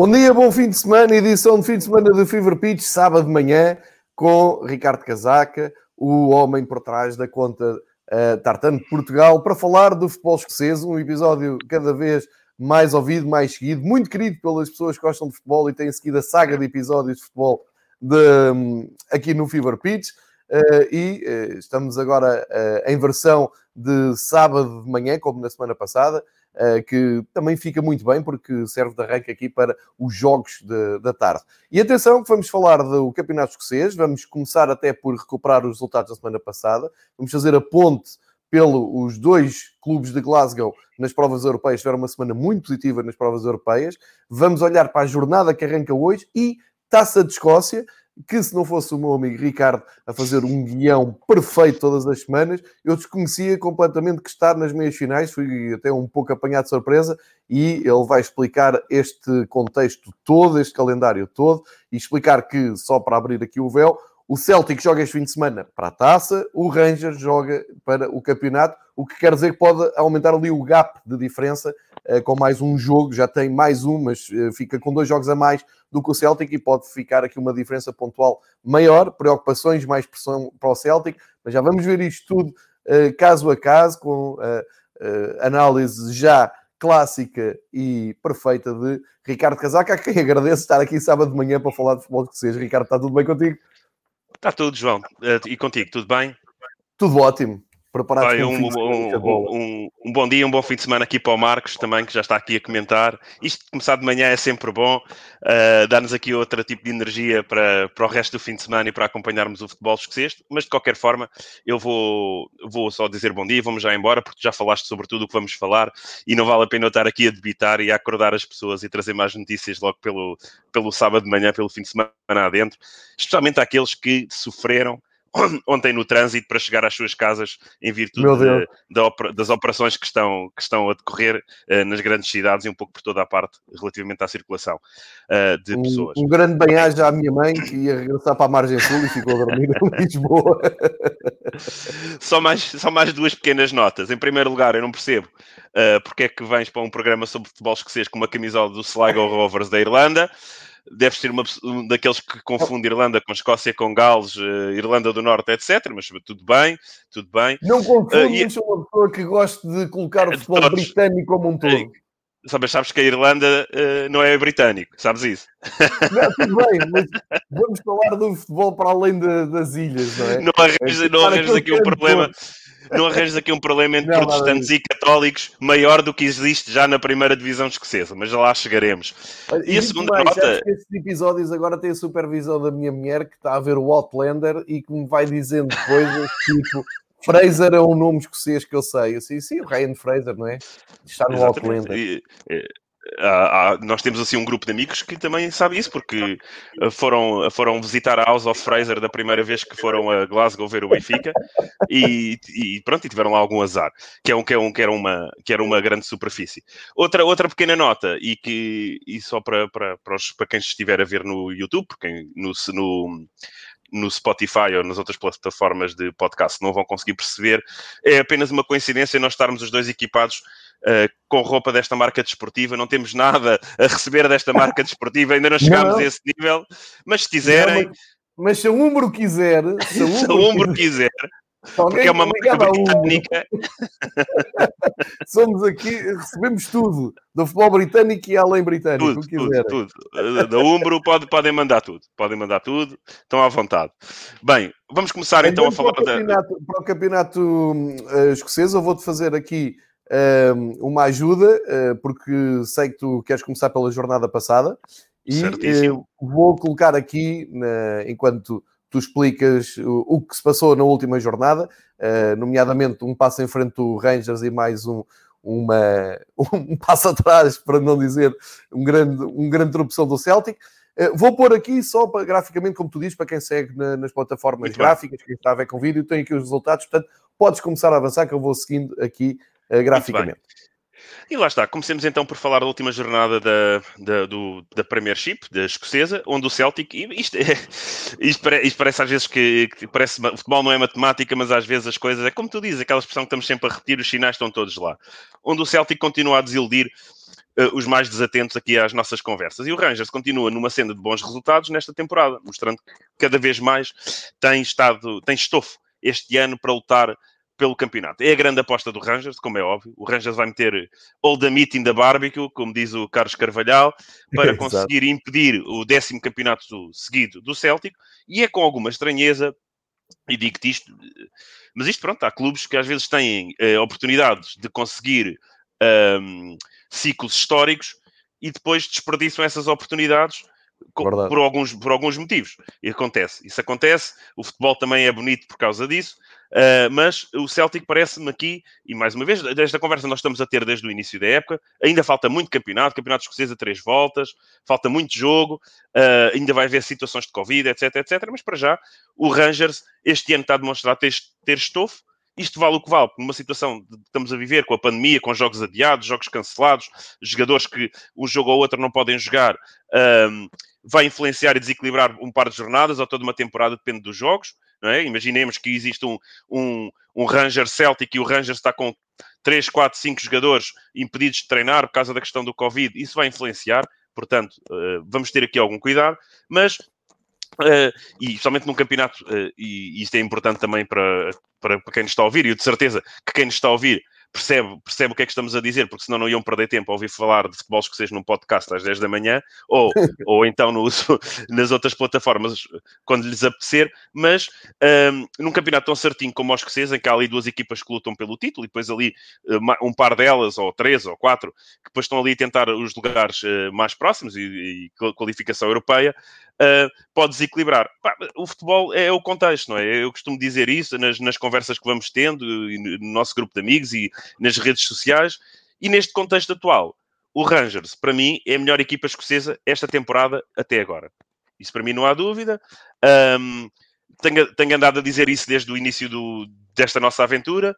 Bom dia, bom fim de semana, edição de fim de semana do Fever Pitch, sábado de manhã, com Ricardo Casaca, o homem por trás da conta uh, Tartano de Portugal, para falar do futebol escocese, um episódio cada vez mais ouvido, mais seguido, muito querido pelas pessoas que gostam de futebol e têm seguido a saga de episódios de futebol de, um, aqui no Fever Pitch. Uh, e uh, estamos agora em versão de sábado de manhã, como na semana passada. Eh, que também fica muito bem porque serve de arranque aqui para os jogos de, da tarde. E atenção vamos falar do Campeonato Escocês, vamos começar até por recuperar os resultados da semana passada, vamos fazer a ponte pelos dois clubes de Glasgow nas provas europeias, tiveram uma semana muito positiva nas provas europeias, vamos olhar para a jornada que arranca hoje e Taça de Escócia, que se não fosse o meu amigo Ricardo a fazer um guião perfeito todas as semanas, eu desconhecia completamente que estar nas meias finais, fui até um pouco apanhado de surpresa, e ele vai explicar este contexto todo, este calendário todo, e explicar que, só para abrir aqui o véu, o Celtic joga este fim de semana para a taça, o Rangers joga para o campeonato, o que quer dizer que pode aumentar ali o gap de diferença uh, com mais um jogo, já tem mais um, mas uh, fica com dois jogos a mais do que o Celtic e pode ficar aqui uma diferença pontual maior, preocupações, mais pressão para o Celtic, mas já vamos ver isto tudo uh, caso a caso, com análise já clássica e perfeita de Ricardo Casaca, a quem agradeço estar aqui sábado de manhã para falar de futebol que seja. Ricardo, está tudo bem contigo? Está tudo, João. E contigo, tudo bem? Tudo ótimo preparados Vai, um, um, um, um, bom dia, um bom fim de semana aqui para o Marcos também, que já está aqui a comentar. Isto de começar de manhã é sempre bom, uh, dá-nos aqui outro tipo de energia para, para o resto do fim de semana e para acompanharmos o futebol escocês, mas de qualquer forma eu vou, vou só dizer bom dia e vamos já embora, porque já falaste sobre tudo o que vamos falar e não vale a pena eu estar aqui a debitar e a acordar as pessoas e trazer mais notícias logo pelo, pelo sábado de manhã, pelo fim de semana adentro, especialmente aqueles que sofreram ontem no trânsito para chegar às suas casas em virtude de, de, das operações que estão, que estão a decorrer uh, nas grandes cidades e um pouco por toda a parte relativamente à circulação uh, de um, pessoas. Um grande bem-aja à minha mãe que ia regressar para a margem sul e ficou a dormir em Lisboa. só, mais, só mais duas pequenas notas. Em primeiro lugar, eu não percebo uh, porque é que vens para um programa sobre futebol escocês com uma camisola do Sligo Rovers da Irlanda deve ser uma, um daqueles que confunde Irlanda com Escócia, com Gales, uh, Irlanda do Norte, etc. Mas tudo bem, tudo bem. Não confundo, uh, e... sou uma pessoa que gosta de colocar o futebol todos... britânico como um todo. Sabes, sabes que a Irlanda uh, não é britânico, sabes isso? Não, tudo bem, mas vamos falar do futebol para além de, das ilhas, não é? Não arranjas, é, não arranjas aqui um problema. Todo não arranjas aqui um problema entre não, protestantes não, e católicos maior do que existe já na primeira divisão escocesa, mas já lá chegaremos. E, e a segunda mais, nota. Estes episódios agora têm a supervisão da minha mulher que está a ver o Outlander e que me vai dizendo coisas tipo. Fraser é um nome escocês que eu sei. Eu sei, sim, o Ryan Fraser, não é? Está no Exatamente. Outlander. E, Uh, nós temos assim um grupo de amigos que também sabe isso, porque uh, foram, foram visitar a House of Fraser da primeira vez que foram a Glasgow ver o Benfica e, e pronto, e tiveram lá algum azar, que, é um, que, é um, que, era, uma, que era uma grande superfície. Outra, outra pequena nota, e que e só para, para, para, os, para quem estiver a ver no YouTube, porque no, no no Spotify ou nas outras plataformas de podcast não vão conseguir perceber, é apenas uma coincidência nós estarmos os dois equipados uh, com roupa desta marca desportiva, não temos nada a receber desta marca desportiva, ainda não chegámos não. a esse nível, mas se quiserem. Não, mas, se o Umbro quiser, se o Umbro quiser, porque é uma marca britânica. Somos aqui, recebemos tudo do futebol britânico e além britânico. Tudo, tudo, tudo. Da Umbro pode, podem mandar tudo. Podem mandar tudo, estão à vontade. Bem, vamos começar então, então a falar para o campeonato, da... para o campeonato uh, escocês. Eu vou-te fazer aqui uma ajuda, uh, porque sei que tu queres começar pela jornada passada e uh, vou colocar aqui, enquanto tu explicas o, o, que se passou na última jornada, nomeadamente um passo em frente do Rangers e mais um, uma, um passo atrás, para não dizer um grande, um grande interrupção do Celtic. Vou pôr aqui só para, graficamente, como tu dizes, para quem segue na, nas plataformas Muito gráficas, bem. quem está a ver com vídeo, tem aqui os resultados, portanto, podes começar a avançar que eu vou seguindo aqui uh, graficamente. E lá está, comecemos então por falar da última jornada da, da, do, da Premiership, da escocesa, onde o Celtic, isto, é, isto, parece, isto parece às vezes que, que, parece, o futebol não é matemática, mas às vezes as coisas, é como tu dizes, aquela expressão que estamos sempre a repetir, os sinais estão todos lá. Onde o Celtic continua a desiludir uh, os mais desatentos aqui às nossas conversas. E o Rangers continua numa senda de bons resultados nesta temporada, mostrando que cada vez mais tem estado, tem estofo este ano para lutar pelo campeonato. É a grande aposta do Rangers, como é óbvio. O Rangers vai meter all the meat in the barbecue, como diz o Carlos Carvalhal, para conseguir impedir o décimo campeonato seguido do Celtic. E é com alguma estranheza, e digo-te isto, mas isto pronto, há clubes que às vezes têm eh, oportunidades de conseguir um, ciclos históricos e depois desperdiçam essas oportunidades por alguns, por alguns motivos. E acontece. Isso acontece. O futebol também é bonito por causa disso. Uh, mas o Celtic parece-me aqui, e mais uma vez, desde a conversa nós estamos a ter desde o início da época, ainda falta muito campeonato, campeonato escocês a três voltas, falta muito jogo, uh, ainda vai haver situações de Covid, etc, etc. Mas para já, o Rangers este ano está a demonstrar ter, ter estofo, isto vale o que vale, numa situação que estamos a viver com a pandemia, com jogos adiados, jogos cancelados, jogadores que um jogo ou outro não podem jogar, um, vai influenciar e desequilibrar um par de jornadas ou toda uma temporada, depende dos jogos. É? Imaginemos que existe um, um, um Ranger Celtic e o Ranger está com 3, 4, 5 jogadores impedidos de treinar por causa da questão do Covid. Isso vai influenciar, portanto, uh, vamos ter aqui algum cuidado, mas Uh, e somente num campeonato, uh, e, e isto é importante também para, para, para quem nos está a ouvir, e eu de certeza que quem nos está a ouvir percebe, percebe o que é que estamos a dizer, porque senão não iam perder tempo a ouvir falar de futebol escocês num podcast às 10 da manhã, ou, ou então no, nas outras plataformas quando lhes apetecer, mas um, num campeonato tão certinho como o escocês, em que há ali duas equipas que lutam pelo título, e depois ali um par delas, ou três, ou quatro, que depois estão ali a tentar os lugares mais próximos e, e qualificação europeia, uh, pode desequilibrar. O futebol é o contexto, não é? Eu costumo dizer isso nas, nas conversas que vamos tendo, no nosso grupo de amigos e nas redes sociais, e neste contexto atual, o Rangers, para mim, é a melhor equipa escocesa esta temporada até agora. Isso para mim não há dúvida. Um, tenho, tenho, andado a dizer isso desde o início do, desta nossa aventura.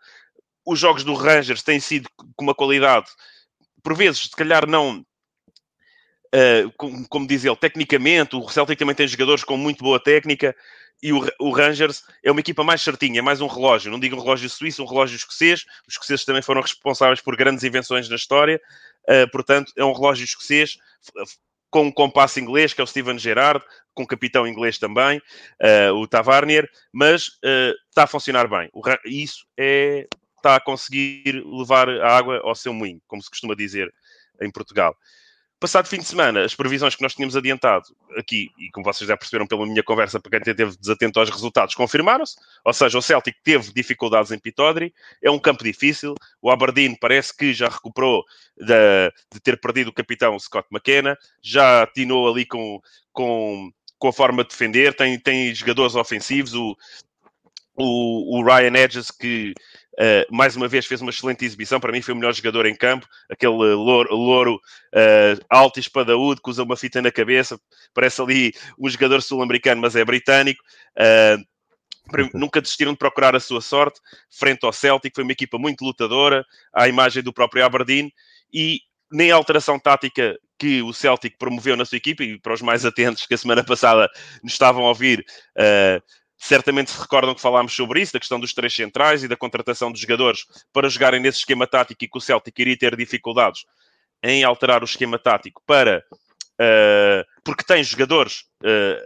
Os jogos do Rangers têm sido com uma qualidade, por vezes, se calhar não Uh, como, como, diz ele, tecnicamente, o Celtic também tem jogadores com muito boa técnica e o, o, Rangers é uma equipa mais certinha, é mais um relógio. Não digo um relógio suíço, um relógio escocês. Os escoceses também foram responsáveis por grandes invenções na história. Uh, portanto, é um relógio escocês com um compasso inglês, que é o Steven Gerrard, com um capitão inglês também, uh, o Tavarnier, mas está a funcionar bem. O, isso é, está a conseguir levar a água ao seu moinho, como se costuma dizer em Portugal. Passado fim de semana, as previsões que nós tínhamos adiantado aqui, e como vocês já perceberam pela minha conversa, para quem teve desatento aos resultados, confirmaram-se. Ou seja, o Celtic teve dificuldades em Pitodri, é um campo difícil. O Aberdeen parece que já recuperou de, de ter perdido o capitão Scott McKenna, já atinou ali com, com, com a forma de defender, tem, tem jogadores ofensivos. O, o, o Ryan Edges, que Uh, mais uma vez fez uma excelente exibição. Para mim, foi o melhor jogador em campo. Aquele louro, louro uh, alto e espadaúdo que usa uma fita na cabeça. Parece ali um jogador sul-americano, mas é britânico. Uh, nunca desistiram de procurar a sua sorte frente ao Celtic. Foi uma equipa muito lutadora, à imagem do próprio Aberdeen. E nem a alteração tática que o Celtic promoveu na sua equipa, e para os mais atentos que a semana passada nos estavam a ouvir, uh, Certamente se recordam que falámos sobre isso, da questão dos três centrais e da contratação de jogadores para jogarem nesse esquema tático e que o Celtic iria ter dificuldades em alterar o esquema tático para. Uh, porque tem jogadores uh,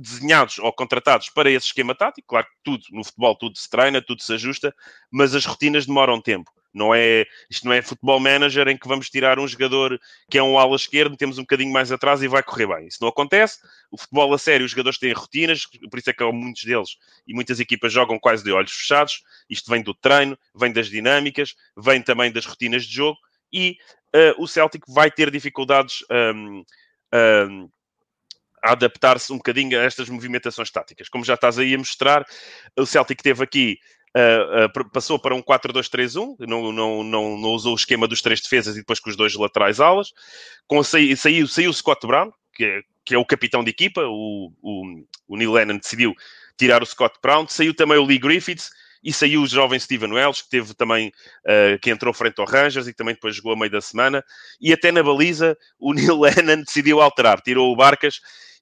desenhados ou contratados para esse esquema tático. Claro que tudo, no futebol, tudo se treina, tudo se ajusta, mas as rotinas demoram tempo. Não é, isto não é futebol manager em que vamos tirar um jogador que é um ala esquerdo, temos um bocadinho mais atrás e vai correr bem. Isso não acontece. O futebol a sério, os jogadores têm rotinas, por isso é que muitos deles e muitas equipas jogam quase de olhos fechados. Isto vem do treino, vem das dinâmicas, vem também das rotinas de jogo e uh, o Celtic vai ter dificuldades um, um, adaptar-se um bocadinho a estas movimentações táticas. Como já estás aí a mostrar, o Celtic teve aqui Uh, uh, passou para um 4-2-3-1, não, não, não, não, usou o esquema dos três defesas e depois com os dois laterais alas. Com, saiu, saiu, saiu o Scott Brown, que é, que é o capitão de equipa, o, o, o Neil Lennon decidiu tirar o Scott Brown, saiu também o Lee Griffiths e saiu o jovem Steven Wells, que teve também, uh, que entrou frente ao Rangers e também depois jogou a meio da semana, e até na baliza o Neil Lennon decidiu alterar, tirou o Barcas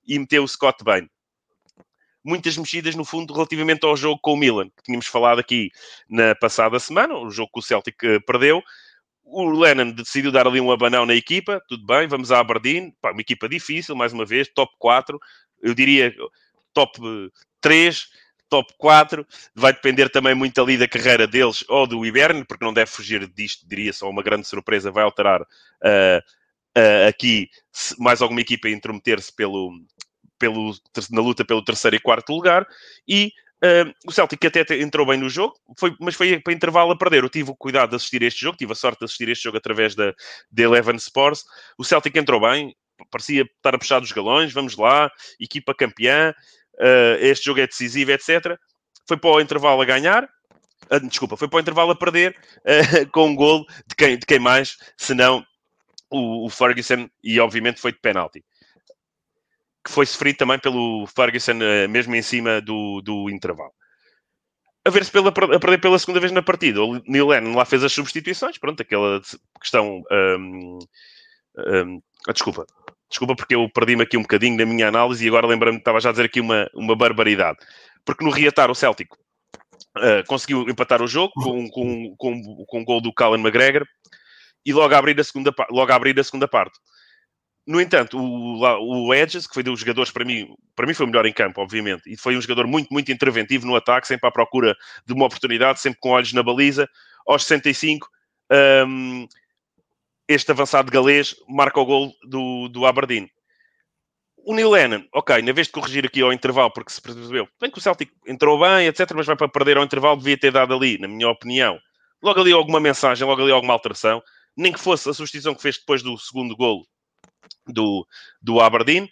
e meteu o Scott Bain muitas mexidas, no fundo, relativamente ao jogo com o Milan, que tínhamos falado aqui na passada semana, o jogo que o Celtic eh, perdeu. O Lennon decidiu dar ali um abanão na equipa, tudo bem, vamos a Aberdeen, Pá, uma equipa difícil, mais uma vez, top 4, eu diria top 3, top 4, vai depender também muito ali da carreira deles ou do Iberno, porque não deve fugir disto, diria só uma grande surpresa, vai alterar uh, uh, aqui mais alguma equipa a intrometer-se pelo, pelo, na luta pelo terceiro e quarto lugar e uh, o Celtic até entrou bem no jogo, foi, mas foi para intervalo a perder. Eu tive o cuidado de assistir este jogo, tive a sorte de assistir este jogo através da, da Eleven Sports. O Celtic entrou bem, parecia estar a puxar dos galões, vamos lá, equipa campeã, uh, este jogo é decisivo, etc. Foi para o intervalo a ganhar, uh, desculpa, foi para o intervalo a perder com um gol de quem, de quem mais, senão o, o Ferguson, e obviamente foi de penalti que foi sofrido também pelo Ferguson, eh, mesmo em cima do, do intervalo. A ver se pela, a perder pela segunda vez na partida. O Neil Lennon lá fez as substituições, pronto, aquela questão. Um, um, ah, desculpa, desculpa porque eu perdi-me aqui um bocadinho na minha análise e agora lembrando me estava já a dizer aqui uma, uma barbaridade. Porque no reatar o Celtic uh, conseguiu empatar o jogo com, com, com, com gol do Callum McGregor e logo a abrir a segunda, logo a abrir a segunda parte. No entanto, o, o Edges, que foi dos jogadores, para mim, para mim foi o melhor em campo, obviamente, e foi um jogador muito, muito interventivo no ataque, sempre à procura de uma oportunidade, sempre com olhos na baliza. Aos 65, um, este avançado galês marca o gol do, do Aberdeen. O Neil Lennon, ok, na vez de corrigir aqui ao intervalo, porque se percebeu, bem que o Celtic entrou bem, etc., mas vai para perder ao intervalo, devia ter dado ali, na minha opinião, logo ali alguma mensagem, logo ali alguma alteração, nem que fosse a substituição que fez depois do segundo golo, do, do Aberdeen,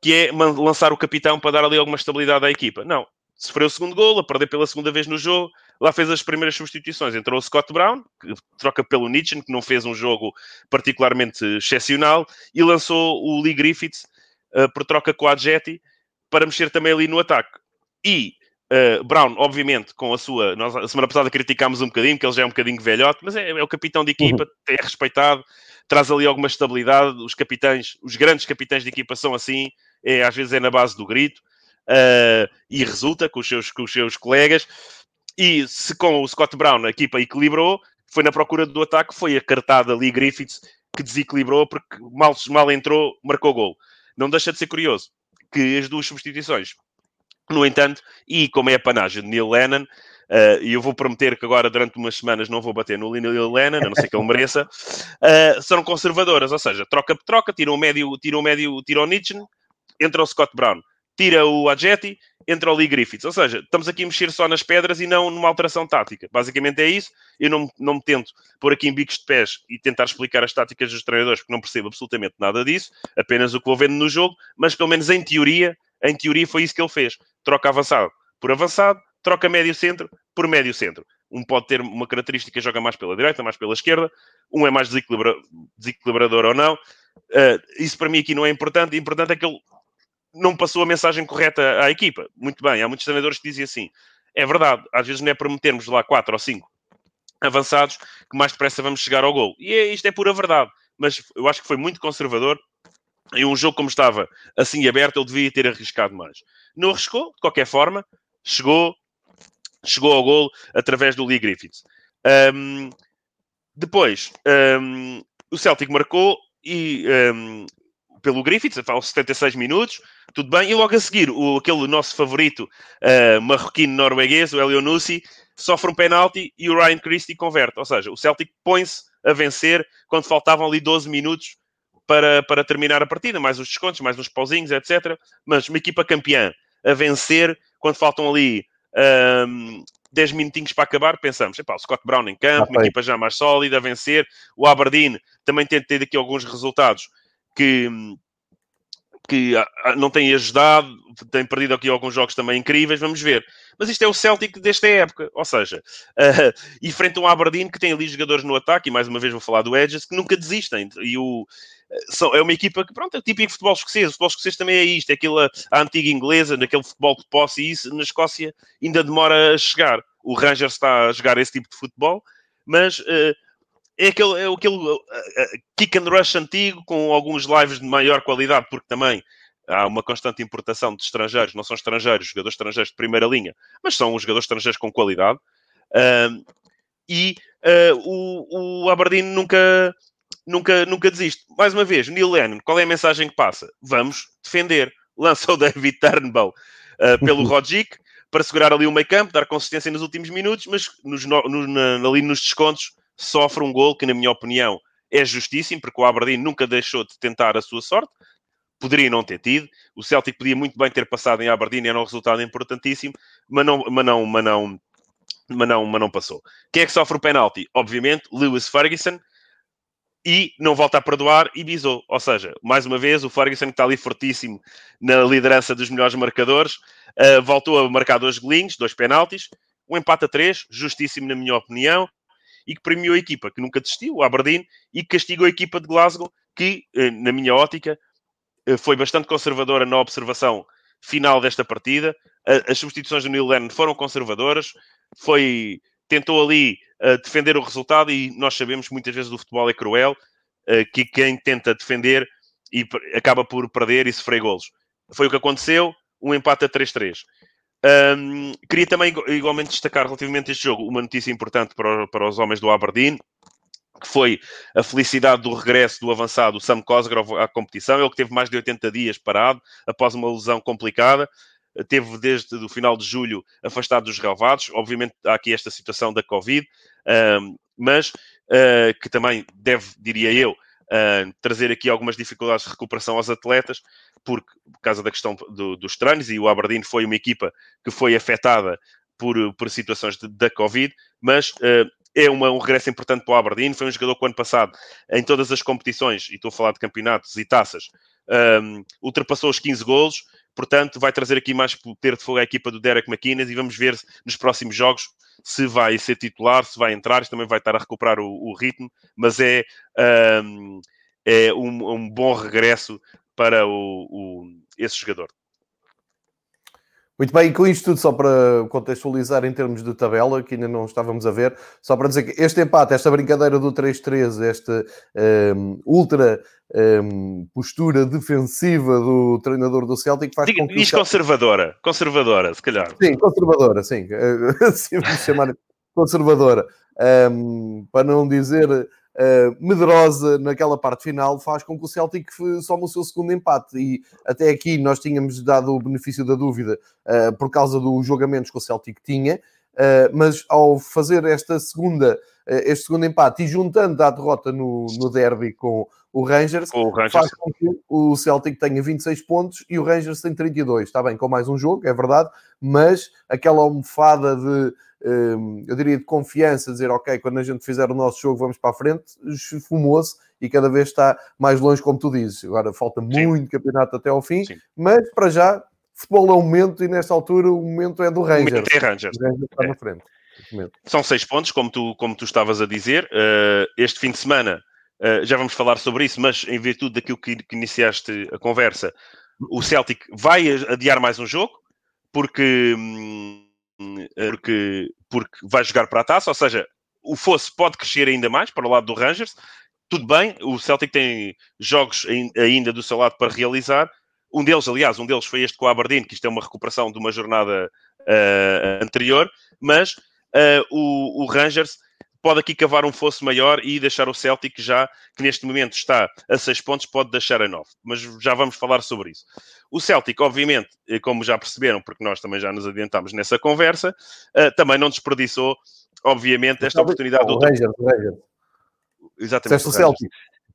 que é lançar o capitão para dar ali alguma estabilidade à equipa. Não, sofreu o segundo gol, a perder pela segunda vez no jogo, lá fez as primeiras substituições. Entrou o Scott Brown, que troca pelo Nietzsche, que não fez um jogo particularmente excepcional, e lançou o Lee Griffiths uh, por troca com a Adjeti para mexer também ali no ataque. E uh, Brown, obviamente, com a sua. Nós a semana passada criticámos um bocadinho, que ele já é um bocadinho velhote, mas é, é o capitão de equipa, uhum. é respeitado traz ali alguma estabilidade. Os capitães, os grandes capitães de equipa são assim, é, às vezes é na base do grito uh, e resulta com os, seus, com os seus colegas. E se com o Scott Brown a equipa equilibrou, foi na procura do ataque, foi a cartada ali Griffiths que desequilibrou porque mal, mal entrou, marcou gol. Não deixa de ser curioso que as duas substituições, no entanto, e como é a panagem de Neil Lennon, e eu vou prometer que agora, durante umas semanas, não vou bater no Lino Lennon, a não ser que ele mereça. Uh, são conservadoras, ou seja, troca por troca, tira o médio, tira o médio, tira o Nietzsche, entra o Scott Brown, tira o Adjeti, entra o Lee Griffiths. Ou seja, estamos aqui a mexer só nas pedras e não numa alteração tática. Basicamente é isso. Eu não, não me tento pôr aqui em bicos de pés e tentar explicar as táticas dos treinadores, porque não percebo absolutamente nada disso, apenas o que vou vendo no jogo, mas pelo menos em teoria, em teoria foi isso que ele fez. Troca avançado por avançado, troca médio centro por médio centro. Um pode ter uma característica, joga mais pela direita, mais pela esquerda. Um é mais desequilibra desequilibrador ou não. Uh, isso para mim aqui não é importante. O importante é que ele não passou a mensagem correta à equipa. Muito bem, há muitos treinadores que dizem assim. É verdade, às vezes não é para metermos lá quatro ou cinco avançados que mais depressa vamos chegar ao gol. E é, isto é pura verdade. Mas eu acho que foi muito conservador. E um jogo como estava assim aberto, ele devia ter arriscado mais. Não arriscou, de qualquer forma, chegou, chegou ao gol através do Lee Griffiths. Um, depois, um, o Celtic marcou e um, pelo Griffiths, aos 76 minutos, tudo bem. E logo a seguir, o, aquele nosso favorito uh, marroquino norueguês, o Elionussi, sofre um penalti e o Ryan Christie converte. Ou seja, o Celtic põe-se a vencer quando faltavam ali 12 minutos para, para terminar a partida, mais os descontos, mais uns pauzinhos, etc. Mas uma equipa campeã a vencer quando faltam ali um, 10 minutinhos para acabar, pensamos, epá, o Scott Brown em campo, uma equipa já mais sólida, a vencer. O Aberdeen também tem ter aqui alguns resultados que, que ah, ah, não têm ajudado, tem perdido aqui alguns jogos também incríveis, vamos ver. Mas isto é o Celtic desta época, ou seja, uh, e frente a um Aberdeen que tem ali jogadores no ataque, e mais uma vez vou falar do Edges, que nunca desistem, e o, são, é uma equipa que, pronto, é típico futebol escocês. O futebol escocês também é isto, é aquela a antiga inglesa, naquele futebol de posse, e isso na Escócia ainda demora a chegar. O Rangers está a jogar esse tipo de futebol, mas uh, é aquele, é aquele uh, kick and rush antigo, com alguns lives de maior qualidade, porque também há uma constante importação de estrangeiros, não são estrangeiros, jogadores estrangeiros de primeira linha, mas são os jogadores estrangeiros com qualidade. Uh, e o, o Aberdeen nunca nunca, nunca desiste. Mais uma vez, Neil Lennon, qual é a mensagem que passa? Vamos defender. Lança o David Turnbull uh, pelo Rogic para segurar ali o meio campo, dar consistência nos últimos minutos, mas nos, no, na, ali nos descontos sofre um gol que, na minha opinião, é justíssimo, porque o Aberdeen nunca deixou de tentar a sua sorte. Poderia não ter tido. O Celtic podia muito bem ter passado em Aberdeen, era um resultado importantíssimo, mas não, mas não, mas não, mas não, mas não passou. Quem é que sofre o penalti? Obviamente, Lewis Ferguson, e não volta a perdoar e bisou. Ou seja, mais uma vez, o Ferguson, que está ali fortíssimo na liderança dos melhores marcadores, uh, voltou a marcar dois golinhos, dois penaltis, um empate a três, justíssimo na minha opinião, e que premiou a equipa que nunca desistiu, o Aberdeen, e que castigou a equipa de Glasgow, que, uh, na minha ótica, uh, foi bastante conservadora na observação final desta partida. as substituições do Neil Lennon foram conservadoras, foi tentou ali uh, defender o resultado e nós sabemos que muitas vezes o futebol é cruel, que quem tenta defender e acaba por perder e sofrer golos. Foi o que aconteceu, um empate a 3-3. Um, queria também igualmente destacar relativamente a este jogo uma notícia importante para, para os homens do Aberdeen, que foi a felicidade do regresso do avançado Sam Cosgrove à competição. Ele que teve mais de 80 dias parado após uma lesão complicada teve desde o final de julho afastado dos relevados. Obviamente há aqui esta situação da Covid, mas uh, que também deve, diria eu, uh, trazer aqui algumas dificuldades de recuperação aos atletas, porque, por causa da questão do, dos treinos, e o Aberdeen foi uma equipa que foi afetada por, por situações de, da Covid, mas uh, é uma, um regresso importante para o Aberdeen. Foi um jogador que, ano passado, em todas as competições, e estou a falar de campeonatos e taças, um, ultrapassou os 15 golos. Portanto, vai trazer aqui mais poder de fogo à equipa do Derek McInnes e vamos ver nos próximos jogos se vai ser titular, se vai entrar. Também vai estar a recuperar o, o ritmo, mas é, um, é um, um, bom regresso para o, o, esse jogador. Muito bem, e com isto tudo, só para contextualizar em termos de tabela, que ainda não estávamos a ver, só para dizer que este empate, esta brincadeira do 3-3, esta um, ultra um, postura defensiva do treinador do Celtic faz Diga, com que. Diz conservadora, conservadora, se calhar. Sim, conservadora, sim. assim vamos chamar conservadora. Um, para não dizer uh, medrosa naquela parte final faz com que o Celtic soma o seu segundo empate. E até aqui nós tínhamos dado o benefício da dúvida uh, por causa dos jogamentos que o Celtic tinha, uh, mas ao fazer esta segunda, este segundo empate e juntando a derrota no, no derby com o Rangers, o Rangers, faz com que o Celtic tenha 26 pontos e o Rangers tem 32. Está bem, com mais um jogo, é verdade, mas aquela almofada de eu diria, de confiança, dizer, ok, quando a gente fizer o nosso jogo, vamos para a frente, esfumou-se e cada vez está mais longe, como tu dizes. Agora falta Sim. muito campeonato até ao fim, Sim. mas para já, futebol é o momento e nesta altura o momento é do Rangers. O é Rangers. O Rangers está é. na frente. São seis pontos, como tu, como tu estavas a dizer. Uh, este fim de semana, uh, já vamos falar sobre isso, mas em virtude daquilo que, que iniciaste a conversa, o Celtic vai adiar mais um jogo, porque. Hum, porque, porque vai jogar para a taça, ou seja, o fosse pode crescer ainda mais para o lado do Rangers. Tudo bem, o Celtic tem jogos ainda do seu lado para realizar. Um deles, aliás, um deles foi este com o Aberdeen, que isto é uma recuperação de uma jornada uh, anterior, mas uh, o, o, Rangers pode aqui cavar um fosso maior e deixar o Celtic já, que neste momento está a 6 pontos, pode deixar a 9. Mas já vamos falar sobre isso. O Celtic, obviamente, como já perceberam, porque nós também já nos adiantámos nessa conversa, uh, também não desperdiçou, obviamente, esta oportunidade. O Rangers, o Rangers. Exatamente. o Celtic.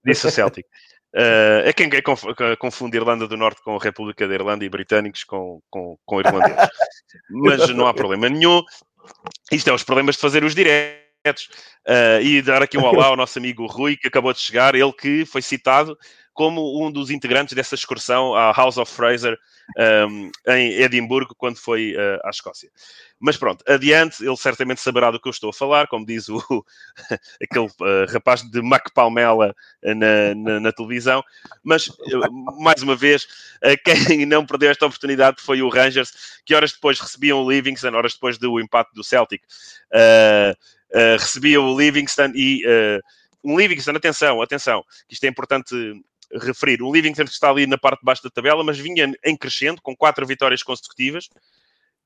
Disse o Celtic. Uh, é quem é confunde Irlanda do Norte com a República da Irlanda e britânicos com, com, com irlandeses. Mas não há problema nenhum. Isto é os problemas de fazer os diretos. Uh, e dar aqui um olá ao nosso amigo Rui, que acabou de chegar, ele que foi citado como um dos integrantes dessa excursão à House of Fraser um, em Edimburgo, quando foi uh, à Escócia. Mas pronto, adiante, ele certamente saberá do que eu estou a falar, como diz o, aquele uh, rapaz de Mac Palmela na, na, na, televisão. Mas, mais uma vez, quem não perdeu esta oportunidade foi o Rangers, que horas depois recebiam o Livingston, horas depois do empate do Celtic, recebia o Livingston e um Livingston, atenção, atenção, que isto é importante referir. O Livingston está ali na parte de baixo da tabela, mas vinha em crescendo, com quatro vitórias consecutivas.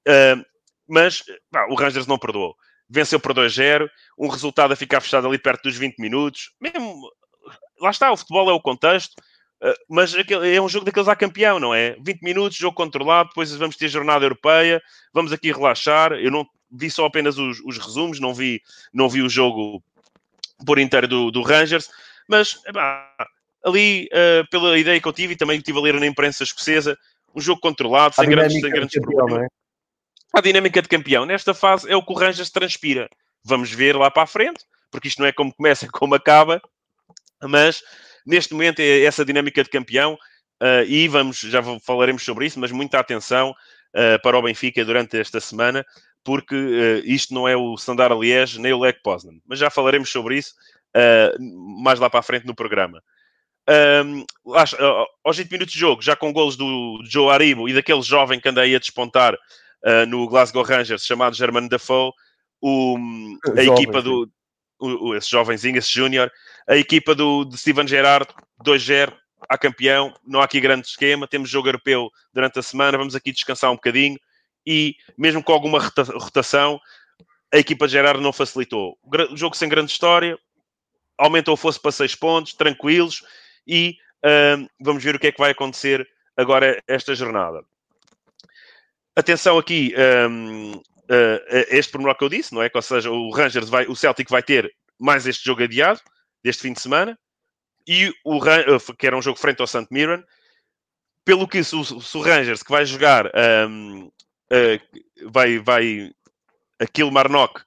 Uh, mas o Rangers não perdoou. Venceu por 2-0, um resultado a ficar fechado ali perto dos 20 minutos. Mesmo, lá está, o futebol é o contexto, uh, mas é um jogo daqueles a campeão, não é? 20 minutos, jogo controlado, depois vamos ter jornada europeia, vamos aqui relaxar. Eu não vi só apenas os, os resumos, não vi, não vi o jogo por inteiro do, do Rangers, mas epá, ali, uh, pela ideia que eu tive, e também estive a ler na imprensa escocesa, um jogo controlado, sem grandes, sem grandes campeão, problemas. É? A dinâmica de campeão, nesta fase, é o que o Rangers transpira. Vamos ver lá para a frente, porque isto não é como começa, como acaba, mas neste momento é essa dinâmica de campeão, uh, e vamos, já falaremos sobre isso, mas muita atenção uh, para o Benfica durante esta semana, porque uh, isto não é o Standard Liège nem o Lech Poznan, mas já falaremos sobre isso mais lá para a frente no programa. Um, aos 20 minutos de jogo, já com golos do Joe Aribo e daquele jovem que anda aí a despontar uh, no Glasgow Rangers, chamado German Defoe, o, a jovem, equipa do. O, esse jovenzinho, esse júnior, a equipa do, de Steven Gerrard, 2-0, a campeão, não há aqui grande esquema, temos jogo europeu durante a semana, vamos aqui descansar um bocadinho e mesmo com alguma rotação, a equipa de Gerard não facilitou. O jogo sem grande história, aumentou o fosse para 6 pontos, tranquilos, e uh, vamos ver o que é que vai acontecer agora esta jornada. Atenção aqui um, uh, este pormenor que eu disse, não é? Ou seja, o Rangers vai, o Celtic vai ter mais este jogo adiado, deste fim de semana, e o que era um jogo frente ao St. Mirren, pelo que se o, se o, Rangers que vai jogar um, uh, vai, vai a Kilmarnock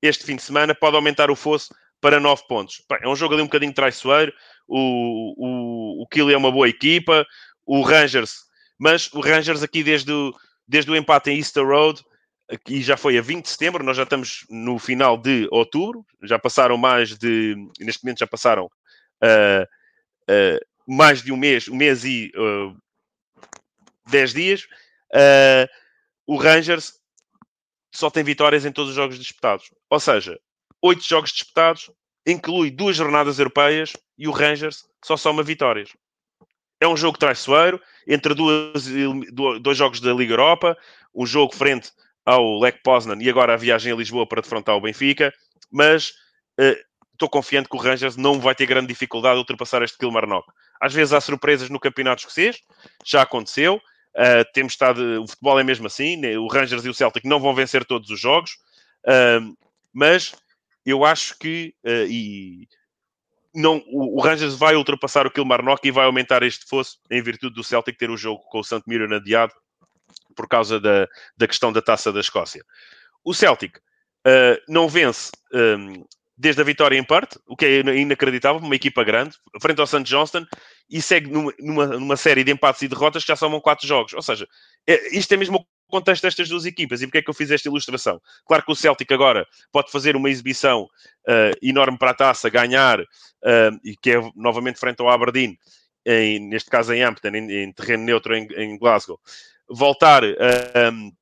este fim de semana, pode aumentar o fosso para 9 pontos. É um jogo ali um bocadinho traiçoeiro, o, o, o é uma boa equipa, o Rangers, mas o Rangers aqui desde o, desde o empate em Easter Road, aqui já foi a 20 de setembro, nós já estamos no final de outubro, já passaram mais de, neste momento já passaram uh, uh, mais de um mês, um mês e uh, 10 dias. Uh, o Rangers só tem vitórias em todos os jogos disputados. Ou seja, oito jogos disputados, inclui duas jornadas europeias e o Rangers só soma vitórias. É um jogo traiçoeiro entre duas, dois jogos da Liga Europa, um jogo frente ao Lech Poznan e agora a viagem a Lisboa para defrontar o Benfica, mas uh, estou confiante que o Rangers não vai ter grande dificuldade de ultrapassar este Kilmarnock. Às vezes há surpresas no campeonato escocês, já aconteceu, uh, temos estado, o futebol é mesmo assim, né? o Rangers e o Celtic não vão vencer todos os jogos, uh, mas eu acho que uh, e não, o, Rangers vai ultrapassar o Kilmarnock e vai aumentar este fosso em virtude do Celtic ter o jogo com o St. Mirren adiado por causa da, da questão da taça da Escócia. O Celtic não vence um, desde a vitória em parte, o que é inacreditável, uma equipa grande, frente ao St. Johnston, e segue numa, numa, numa, série de empates e derrotas que já somam quatro jogos. Ou seja, é, isto é mesmo contexto destas duas equipas e porque é que eu fiz esta ilustração. Claro que o Celtic agora pode fazer uma exibição uh, enorme para a taça, ganhar, uh, e que é novamente frente ao Aberdeen, em, neste caso em Hampton, em, em terreno neutro em, em Glasgow, voltar uh,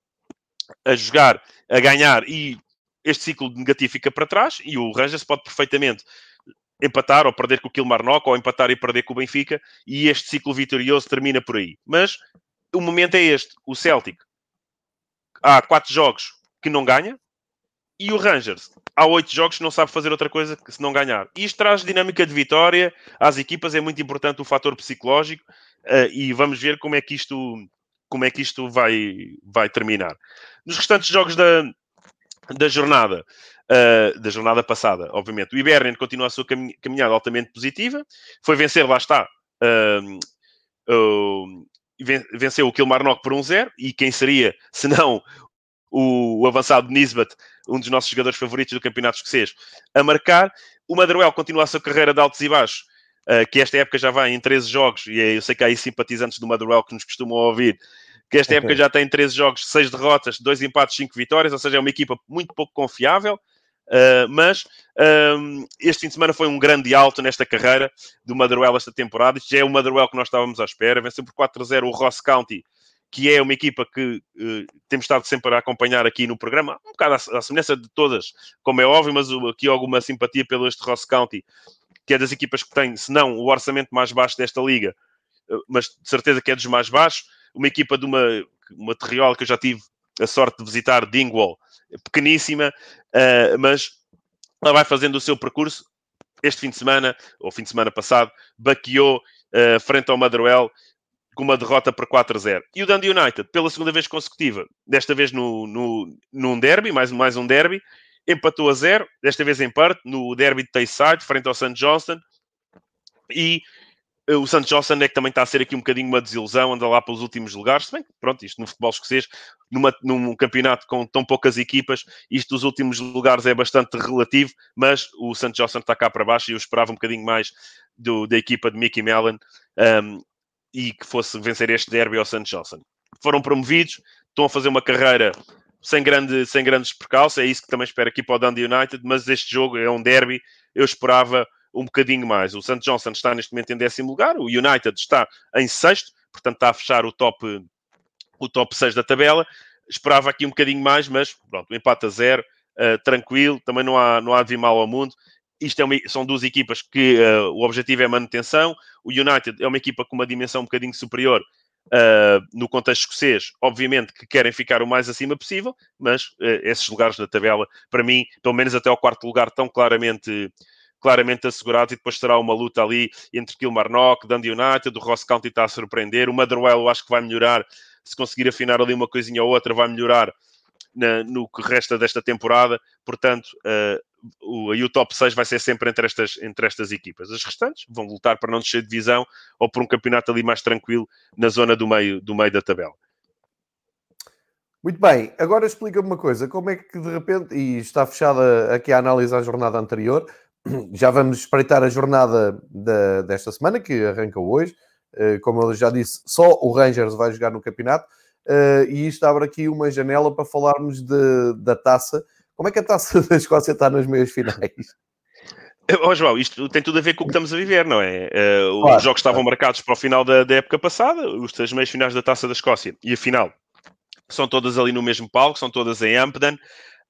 a jogar, a ganhar e este ciclo negativo fica para trás e o Rangers pode perfeitamente empatar ou perder com o Kilmarnock ou empatar e perder com o Benfica e este ciclo vitorioso termina por aí. Mas o momento é este. O Celtic há quatro jogos que não ganha e o Rangers há oito jogos que não sabe fazer outra coisa que se não ganhar. Isto traz dinâmica de vitória às equipas, é muito importante o fator psicológico uh, e vamos ver como é que isto, como é que isto vai, vai terminar. Nos restantes jogos da, da jornada, uh, da jornada passada, obviamente, o Ibernian continua a sua caminhada altamente positiva, foi vencer, lá está, uh, venceu o Kilmarnock por 1-0, e quem seria, se não o, o avançado Nisbet, um dos nossos jogadores favoritos do campeonato escocês, a marcar. O Motherwell continua a sua carreira de altos e baixos, uh, que esta época já vai em 13 jogos, e eu sei que há aí simpatizantes do Motherwell que nos costumam ouvir, que esta época já tem 13 jogos, 6 derrotas, 2 empates, 5 vitórias, ou seja, é uma equipa muito pouco confiável. Uh, mas um, este fim de semana foi um grande alto nesta carreira do Motherwell esta temporada. Isto já é o Motherwell que nós estávamos à espera. Venceu por 4-0 o Ross County, que é uma equipa que uh, temos estado sempre a acompanhar aqui no programa, um bocado à, à semelhança de todas, como é óbvio, mas aqui alguma simpatia pelo este Ross County, que é das equipas que tem, se não, o orçamento mais baixo desta liga, uh, mas de certeza que é dos mais baixos. Uma equipa de uma, uma terriola que eu já tive a sorte de visitar, Dingwall, pequeníssima, uh, mas ela vai fazendo o seu percurso. Este fim de semana, ou fim de semana passado, baqueou uh, frente ao Motherwell com uma derrota por 4-0. E o Dundee United, pela segunda vez consecutiva, desta vez no, no, num derby, mais, mais um derby, empatou a zero, desta vez em parte, no derby de Tayside, frente ao St. Johnston, e o Santos Johnson é que também está a ser aqui um bocadinho uma desilusão, anda lá pelos últimos lugares, se bem que, pronto, isto no futebol escocês, numa, num campeonato com tão poucas equipas, isto dos últimos lugares é bastante relativo, mas o Santos Johnson está cá para baixo e eu esperava um bocadinho mais do, da equipa de Mickey Mellon um, e que fosse vencer este derby ao Santos Johnson. Foram promovidos, estão a fazer uma carreira sem, grande, sem grandes percalços, é isso que também espero aqui para o Dundee United, mas este jogo é um derby, eu esperava um bocadinho mais. O St. Johnson está neste momento em décimo lugar, o United está em sexto, portanto está a fechar o top, o top 6 da tabela. Esperava aqui um bocadinho mais, mas pronto, empate a zero, uh, tranquilo, também não há, não há de mal ao mundo. Isto é uma, são duas equipas que uh, o objetivo é manutenção. O United é uma equipa com uma dimensão um bocadinho superior uh, no contexto escocês, obviamente que querem ficar o mais acima possível, mas esses lugares da tabela, para mim, pelo menos até ao quarto lugar, estão claramente claramente assegurado e depois será uma luta ali entre Kilmarnock, Dundee United, o Ross County está a surpreender, o Motherwell eu acho que vai melhorar, se conseguir afinar ali uma coisinha ou outra, vai melhorar na, no que resta desta temporada, portanto, uh, o, o top 6 vai ser sempre entre estas, entre estas equipas. As restantes vão lutar para não descer de divisão ou por um campeonato ali mais tranquilo na zona do meio, do meio da tabela. Muito bem, agora explica-me uma coisa: como é que de repente, e está fechada aqui a análise à jornada anterior, já vamos espreitar a jornada da, desta semana, que arranca hoje. Uh, como eu já disse, só o Rangers vai jogar no campeonato. Uh, e isto abre aqui uma janela para falarmos de, da taça. Como é que a taça da Escócia está nas meias finais? Oh, João, isto tem tudo a ver com o que estamos a viver, não é? Uh, claro, os jogos estavam marcados para o final da, da época passada, os, as meias finais da taça da Escócia, e a final são todas ali no mesmo palco, são todas em Ampden.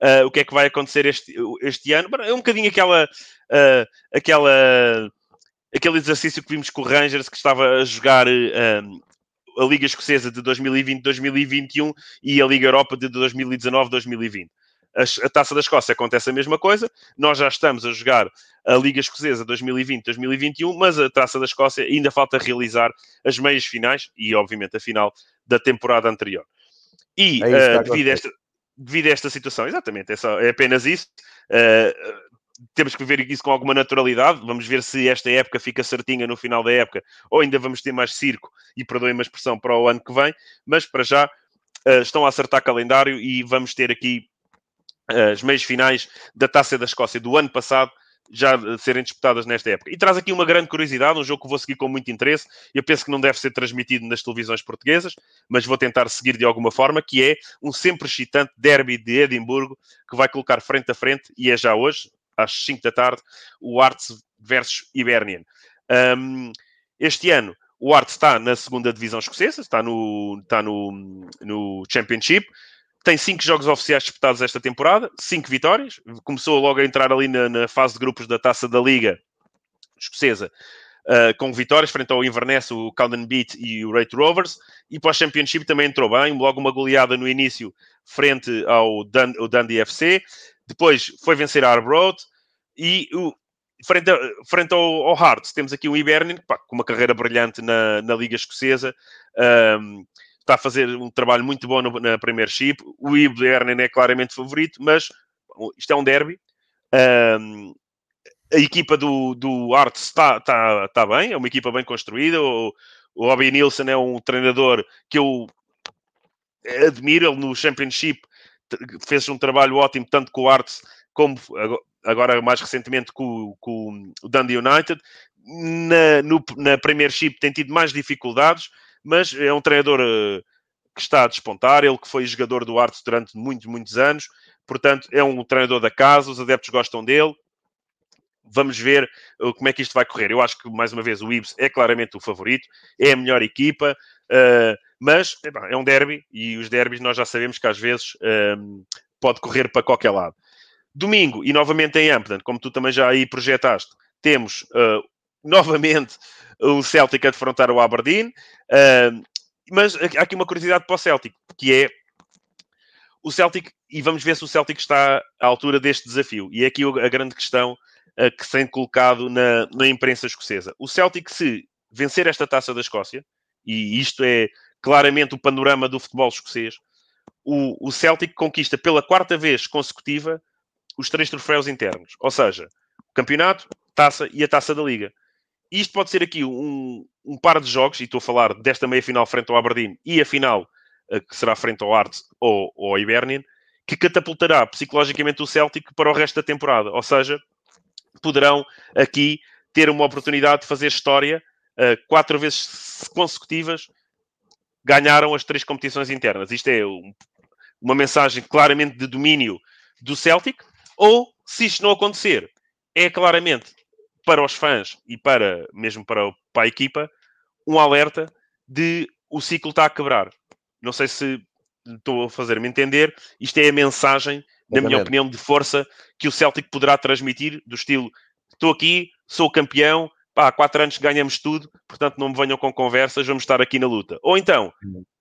Uh, o que é que vai acontecer este, este ano? É um bocadinho aquela, uh, aquela, aquele exercício que vimos com o Rangers que estava a jogar uh, a Liga Escocesa de 2020-2021 e a Liga Europa de 2019-2020. A, a Taça da Escócia acontece a mesma coisa. Nós já estamos a jogar a Liga Escocesa 2020-2021, mas a Taça da Escócia ainda falta realizar as meias finais e, obviamente, a final da temporada anterior. E é uh, devido a esta devido a esta situação. Exatamente, é, só, é apenas isso. Uh, temos que ver isso com alguma naturalidade. Vamos ver se esta época fica certinha no final da época ou ainda vamos ter mais circo e perdoem a expressão para o ano que vem. Mas para já uh, estão a acertar calendário e vamos ter aqui uh, as meias finais da Taça da Escócia do ano passado já serem disputadas nesta época. E traz aqui uma grande curiosidade, um jogo que vou seguir com muito interesse. Eu penso que não deve ser transmitido nas televisões portuguesas, mas vou tentar seguir de alguma forma, que é um sempre excitante derby de Edimburgo, que vai colocar frente a frente, e é já hoje, às 5 da tarde, o Arts versus Hibernian. Um, este ano, o Arts está na segunda divisão escocesa, está no, está no, no Championship, tem cinco jogos oficiais disputados esta temporada, cinco vitórias. Começou logo a entrar ali na, na fase de grupos da Taça da Liga Escocesa, uh, com vitórias frente ao Inverness, o Cowden Beat e o Rate Rovers. E para o Championship também entrou bem, logo uma goleada no início frente ao, Dun Dundee FC. depois foi vencer a Arbroath e o, frente, a, frente ao, ao Hearts temos aqui o Hibernian, pá, com uma carreira brilhante na, na Liga Escocesa. Um, está a fazer um trabalho muito bom no, na Premiership. O Hibernian é claramente favorito, mas isto é um derby. Um, a equipa do, do Arts está bem, é uma equipa bem construída. O, o Robbie Nielsen é um treinador que eu admiro. Ele no Championship fez um trabalho ótimo, tanto com o Arts como agora mais recentemente com, com o Dundee United. Na, no, na Premiership tem tido mais dificuldades, mas é um treinador uh, que está a despontar. Ele que foi jogador do Arts durante muitos, muitos anos. Portanto, é um treinador da casa, os adeptos gostam dele vamos ver uh, como é que isto vai correr. Eu acho que, mais uma vez, o Ibs é claramente o favorito, é a melhor equipa, uh, mas é um derby e os derbys nós já sabemos que às vezes um, pode correr para qualquer lado. Domingo, e novamente em Ampden, como tu também já aí projetaste, temos novamente o Celtic a defrontar o Aberdeen, uh, mas há aqui uma curiosidade para o Celtic, que é o Celtic, e vamos ver se o Celtic está à altura deste desafio. E é aqui a grande questão uh, que se tem colocado na, na imprensa escocesa. O Celtic, se vencer esta taça da Escócia, e isto é claramente o panorama do futebol escocês, o, o Celtic conquista pela quarta vez consecutiva os três troféus internos. Ou seja, campeonato, taça e a taça da Liga. Isto pode ser aqui um, um par de jogos, e estou a falar desta meia-final frente ao Aberdeen e a final, uh, que será frente ao Arts ou, ou ao Hibernian, que catapultará psicologicamente o Celtic para o resto da temporada. Ou seja, poderão aqui ter uma oportunidade de fazer história. Uh, quatro vezes consecutivas ganharam as três competições internas. Isto é um, uma mensagem claramente de domínio do Celtic. Ou, se isto não acontecer, é claramente para os fãs e para mesmo para, para a equipa um alerta de o ciclo está a quebrar. Não sei se estou a fazer-me entender. Isto é a mensagem na minha opinião, de força que o Celtic poderá transmitir, do estilo: estou aqui, sou campeão, pá, há quatro anos ganhamos tudo, portanto não me venham com conversas, vamos estar aqui na luta. Ou então,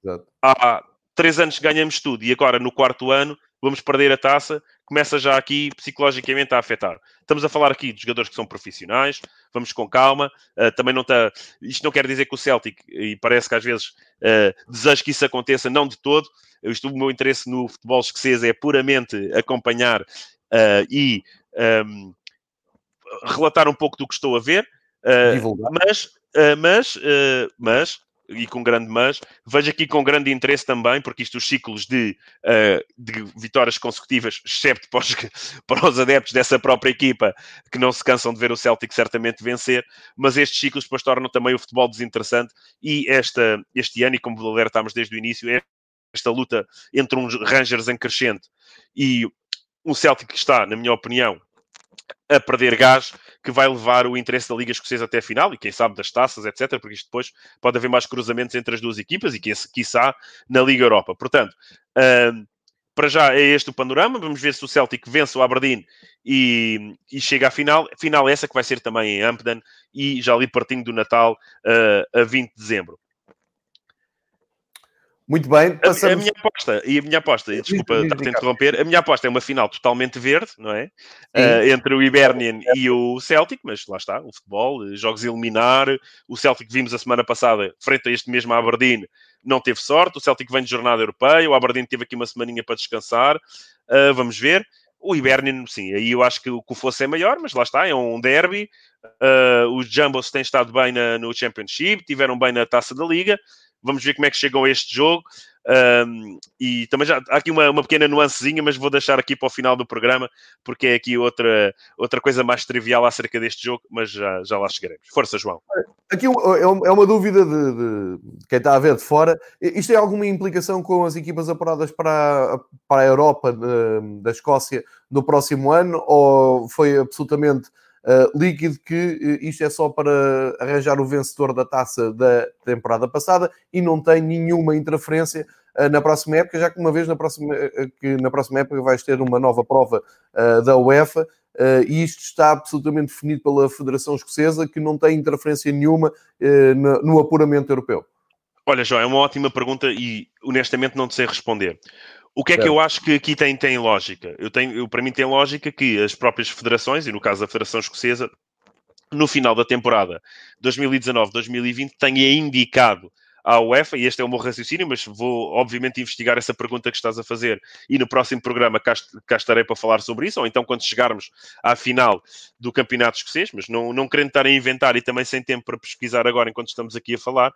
Exato. há três anos ganhamos tudo e agora no quarto ano vamos perder a taça, começa já aqui psicologicamente a afetar. Estamos a falar aqui de jogadores que são profissionais, vamos com calma. Uh, também não está. Isto não quer dizer que o Celtic, e parece que às vezes uh, desejo que isso aconteça, não de todo. Estou, o meu interesse no futebol escocese é puramente acompanhar uh, e um, relatar um pouco do que estou a ver. mas, mas, mas e com grande mas, vejo aqui com grande interesse também, porque isto os ciclos de, uh, de vitórias consecutivas, excepto para os, para os, adeptos dessa própria equipa, que não se cansam de ver o Celtic certamente vencer, mas estes ciclos depois tornam também o futebol desinteressante e esta, este ano, e como alertámos desde o início, esta luta entre uns Rangers em crescente e um Celtic que está, na minha opinião, a perder gás, que vai levar o interesse da Liga Escocesa até a final, e quem sabe das taças, etc., porque isto depois pode haver mais cruzamentos entre as duas equipas, e que quiçá na Liga Europa. Portanto, uh, para já é este o panorama, vamos ver se o Celtic vence o Aberdeen e, e chega à final, final essa que vai ser também em Ampden, e já ali partindo do Natal uh, a 20 de dezembro. Muito bem, passamos... a, a, minha aposta, e a minha aposta, desculpa estar a interromper, a minha aposta é uma final totalmente verde, não é? Uh, entre o Hibernian e o Celtic, mas lá está, o futebol, eh, jogos eliminar, o Celtic vimos a semana passada, frente a este mesmo Aberdeen, não teve sorte, o Celtic vem de jornada europeia, o Aberdeen teve aqui uma semaninha para descansar, uh, vamos ver. O Hibernian, sim, aí eu acho que o que fosse é maior, mas lá está, é um derby. Uh, os Jumbos têm estado bem na, no Championship, tiveram bem na Taça da Liga. Vamos ver como é que chegam a este jogo. Um, e também já há aqui uma, uma pequena nuancezinha, mas vou deixar aqui para o final do programa, porque é aqui outra, outra coisa mais trivial acerca deste jogo, mas já, já lá chegaremos. Força, João. Aqui é, é uma dúvida de, de quem está a ver de fora. Isto tem alguma implicação com as equipas apuradas para, para a Europa de, da Escócia no próximo ano, ou foi absolutamente uh, líquido que uh, isto é só para arranjar o vencedor da taça da temporada passada e não tem nenhuma interferência uh, na próxima época, já que uma vez na próxima, que na próxima época vais ter uma nova prova da UEFA e isto está absolutamente definido pela Federação Escocesa que não tem interferência nenhuma no, no apuramento europeu. Olha, João, é uma ótima pergunta e honestamente não te sei responder. O que é que eu acho que aqui tem, tem lógica? Eu tenho, eu, para mim tem lógica que as próprias federações, e no caso da Federação Escocesa, no final da temporada 2019-2020, tenha indicado à UEFA, e este é o meu raciocínio, mas vou obviamente investigar essa pergunta que estás a fazer e no próximo programa cá, cá estarei para falar sobre isso, ou então quando chegarmos à final do Campeonato Escocês, mas não, não querendo estar a inventar e também sem tempo para pesquisar agora enquanto estamos aqui a falar,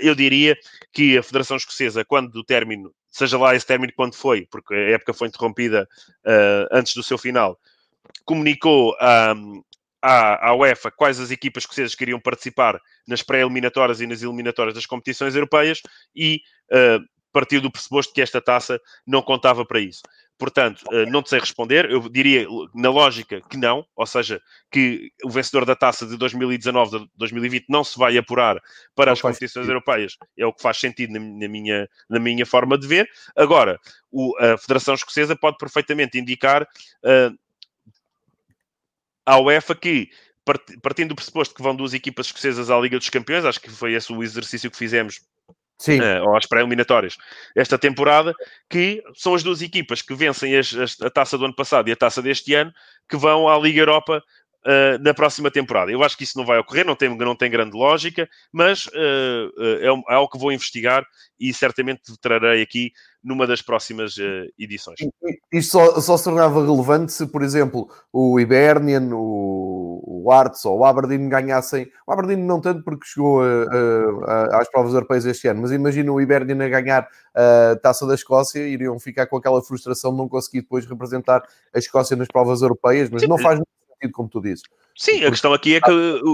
eu diria que a Federação Escocesa, quando do término, seja lá esse término quando foi, porque a época foi interrompida uh, antes do seu final, comunicou um, à, à UEFA quais as equipas escocesas queriam participar nas pré-eliminatórias e nas eliminatórias das competições europeias e uh, partiu do pressuposto que esta taça não contava para isso. Portanto, uh, não te sei responder. Eu diria, na lógica, que não. Ou seja, que o vencedor da taça de 2019, 2020 não se vai apurar para não as competições sentido. europeias. É o que faz sentido na, na, minha, na minha forma de ver. Agora, o, a Federação Escocesa pode perfeitamente indicar uh, à UEFA que, partindo do pressuposto que vão duas equipas escocesas à Liga dos Campeões, acho que foi esse o exercício que fizemos Sim. Uh, ou às pré-eliminatórias esta temporada, que são as duas equipas que vencem as, as, a taça do ano passado e a taça deste ano, que vão à Liga Europa uh, na próxima temporada. Eu acho que isso não vai ocorrer, não tem, não tem grande lógica, mas uh, é, é algo que vou investigar e certamente trarei aqui numa das próximas uh, edições. Isto só, só, se tornava relevante se, por exemplo, o Hibernian, o, o Arts ou o Aberdeen ganhassem. O Aberdeen não tanto porque chegou a, a, a, às provas europeias este ano, mas imagina o Hibernian a ganhar a taça da Escócia, iriam ficar com aquela frustração de não conseguir depois representar a Escócia nas provas europeias, mas não faz sentido, como tu dizes. Sim, a questão aqui é que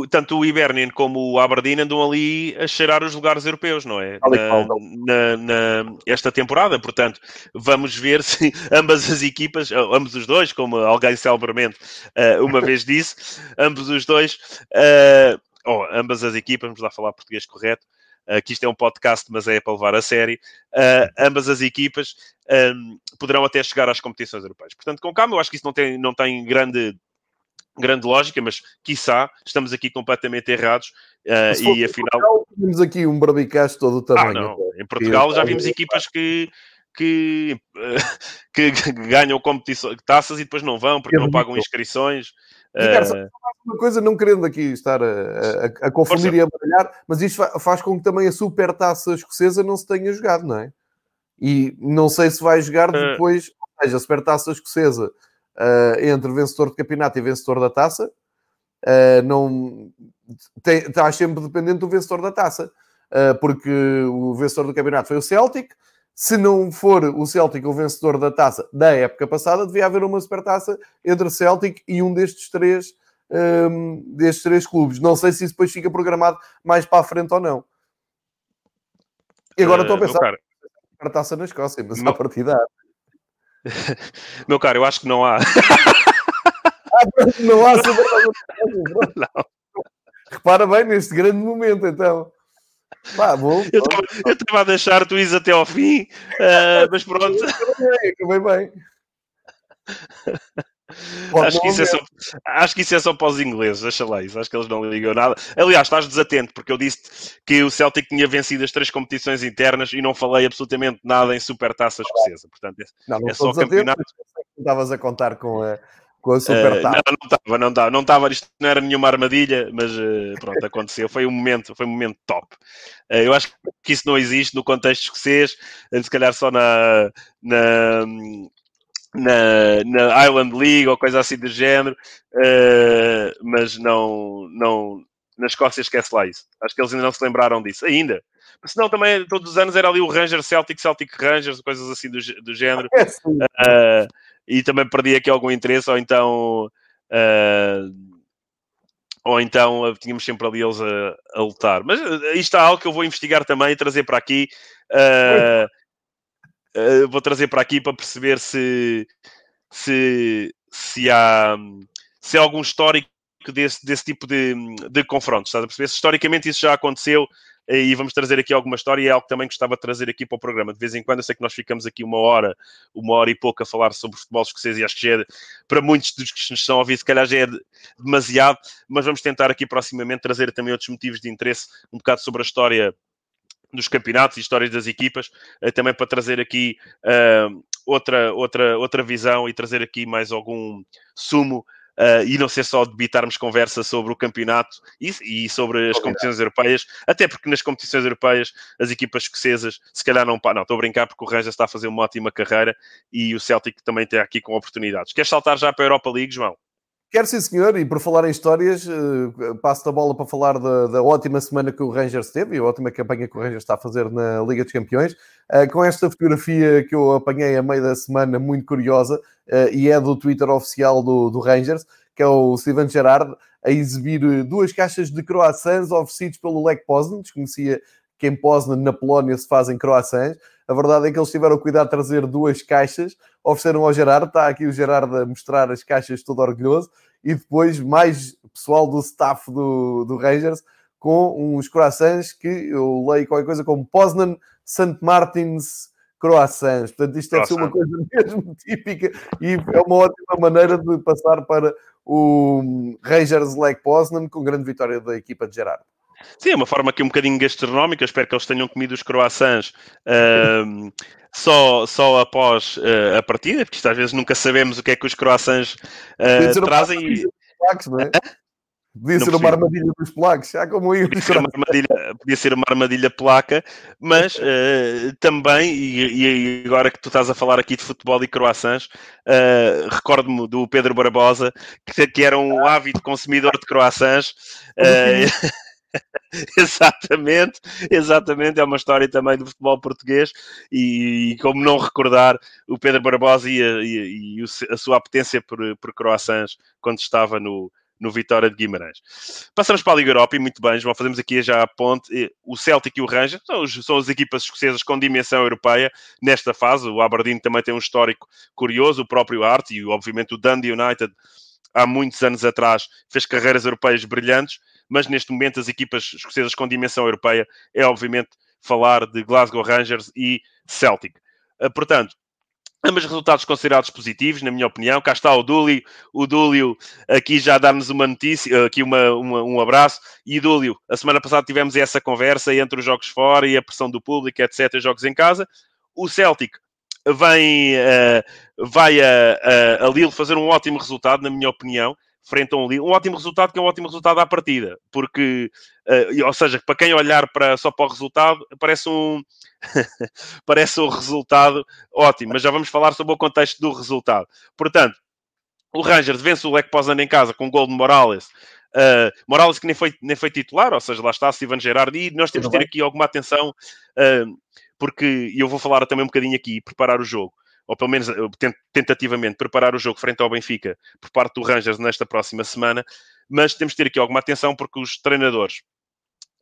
tanto o Hibernian como o Aberdeen andam ali a cheirar os lugares europeus, não é? Na, na, na, esta temporada, portanto, vamos ver se ambas as equipas, ambos os dois, como alguém celebramente uh, uma vez disse, ambos os dois, uh, oh, ambas as equipas, vamos lá falar português correto, que isto é um podcast, mas é para levar a sério, ambas as equipas poderão até chegar às competições europeias. Portanto, com calma, eu acho que isso não tem, não tem grande grande lógica, mas quiçá estamos aqui completamente errados uh, e afinal. Temos aqui um barbicaz todo o tamanho. Ah, não. Em Portugal já vimos equipas que, que, que ganham competições, taças e depois não vão porque não pagam inscrições. Uh... Uma coisa, não querendo aqui estar a, a, a confundir Força. e a baralhar, mas isto faz com que também a super taça escocesa não se tenha jogado, não é? E não sei se vai jogar eh. depois, uh... ou seja, a super taça escocesa uh, entre vencedor de campeonato e vencedor da taça. Uh, não tem, está sempre dependente do vencedor da taça, uh, porque o vencedor do campeonato foi o Celtic. Se não for o Celtic o vencedor da taça da época passada, devia haver uma supertaça entre Celtic e um destes três, um, destes três clubes. Não sei se isso depois fica programado mais para a frente ou não. E agora estou a pensar a taça na Escócia, mas a partida Meu caro, eu acho que não há. não há não. Repara bem neste grande momento, então. Pá, bom, eu estava a deixar tu ires até ao fim, uh, mas pronto. Acabei bem. Acho, que isso é só, acho que isso é só para os ingleses, deixa lá isso, acho que eles não ligam nada. Aliás, estás desatento, porque eu disse que o Celtic tinha vencido as três competições internas e não falei absolutamente nada em Supertaça Escocesa. Portanto, é, não, não é só campeonato. Estavas a contar com a, com a Supertaça. Uh, não, não estava, não estava, não estava, isto não era nenhuma armadilha, mas uh, pronto, aconteceu. Foi um momento, foi um momento top. Uh, eu acho que isso não existe no contexto escocês, se calhar só na, na na, na Island League ou coisa assim do género, uh, mas não, não, na Escócia esquece lá isso. Acho que eles ainda não se lembraram disso, ainda. Senão também todos os anos era ali o Ranger Celtic, Celtic Rangers, coisas assim do, do género. Uh, e também perdi aqui algum interesse, ou então. Uh, ou então tínhamos sempre ali eles a, a lutar. Mas isto é algo que eu vou investigar também e trazer para aqui. Uh, uh, vou trazer para aqui para perceber se, se, se, há, se há algum histórico desse, desse tipo de, de confrontos. Estás a perceber? Se historicamente isso já aconteceu eh, e vamos trazer aqui alguma história e é algo que também gostava de trazer aqui para o programa. De vez em quando eu sei que nós ficamos aqui uma hora, uma hora e pouco a falar sobre futebol escocês e acho que já é, para muitos dos que nos estão a ouvir, se calhar já é demasiado, mas vamos tentar aqui proximamente trazer também outros motivos de interesse, um bocado sobre a história dos campeonatos e histórias das equipas, uh, também para trazer aqui uh, outra, outra, outra visão e trazer aqui mais algum sumo Uh, e não ser só debitarmos conversa sobre o campeonato e, e sobre as competições europeias, até porque nas competições europeias as equipas escocesas se calhar não... Não, estou a brincar porque o Rangers está a fazer uma ótima carreira e o Celtic também está aqui com oportunidades. Queres saltar já para a Europa League, João? Quero sim, senhor, e por falar em histórias, uh, passo a bola para falar da, da, ótima semana que o Rangers teve e a ótima campanha que o Rangers está a fazer na Liga dos Campeões. Uh, com esta fotografia que eu apanhei a meio da semana, muito curiosa, uh, e é do Twitter oficial do, do, Rangers, que é o Steven Gerrard, a exibir duas caixas de croissants oferecidos pelo Lech Poznan. Desconhecia que em Poznan, na Polónia, se fazem croissants. A verdade é que eles tiveram cuidado de trazer duas caixas, ofereceram ao Gerardo, está aqui o Gerardo a mostrar as caixas todo orgulhoso, e depois mais pessoal do staff do, do Rangers com uns croissants que eu leio qualquer coisa como Poznan St. Martins croissants. Portanto, isto deve ser uma coisa mesmo típica e é uma ótima maneira de passar para o Rangers Lake Poznan com grande vitória da equipa de Gerardo. Sim, é uma forma aqui um bocadinho gastronómica. Espero que eles tenham comido os croissants uh, só, só após uh, a partida, porque isto, às vezes nunca sabemos o que é que os croissants uh, trazem. E... Não é? Podia não ser uma armadilha dos placos, já como eu. Podia ser uma armadilha, podia ser uma armadilha placa, mas uh, também, e, e, agora que tu estás a falar aqui de futebol e croissants, recordo-me do Pedro Barbosa, que, que, era um ávido consumidor de croissants. Exatamente, exatamente, é uma história também do futebol português e, e como não recordar o Pedro Barbosa e a, e, e a sua apetência por, por croissants quando estava no, no Vitória de Guimarães. Passamos para a Liga Europa e muito bem, João, fazemos aqui já a ponte. O Celtic e o Rangers são, são, as equipas escocesas com dimensão europeia nesta fase. O Aberdeen também tem um histórico curioso, o próprio Art e obviamente o Dundee United há muitos anos atrás fez carreiras europeias brilhantes mas neste momento as equipas escocesas com dimensão europeia é obviamente falar de Glasgow Rangers e Celtic. Ah, portanto, Ambos resultados considerados positivos, na minha opinião. Cá está o Dúlio. O Dúlio aqui já dá-nos uma notícia, aqui uma, uma, um abraço. E Dúlio, a semana passada tivemos essa conversa entre os jogos fora e a pressão do público, etc., jogos em casa. O Celtic vem, uh, vai a, a, a Lille fazer um ótimo resultado, na minha opinião frente a um Um ótimo resultado que é um ótimo resultado à partida, porque, uh, ou seja, para quem olhar para, só para o resultado, parece um, parece um resultado ótimo, mas já vamos falar sobre o contexto do resultado. Portanto, o Rangers vence o Lech Poznan em casa com um gol de Morales. Uh, Morales que nem foi, nem foi titular, ou seja, lá está Steven Gerrard, e nós temos de ter aqui alguma atenção, uh, porque eu vou falar também um bocadinho aqui, preparar o jogo ou pelo menos tentativamente, preparar o jogo frente ao Benfica por parte do Rangers nesta próxima semana, mas temos de ter aqui alguma atenção porque os treinadores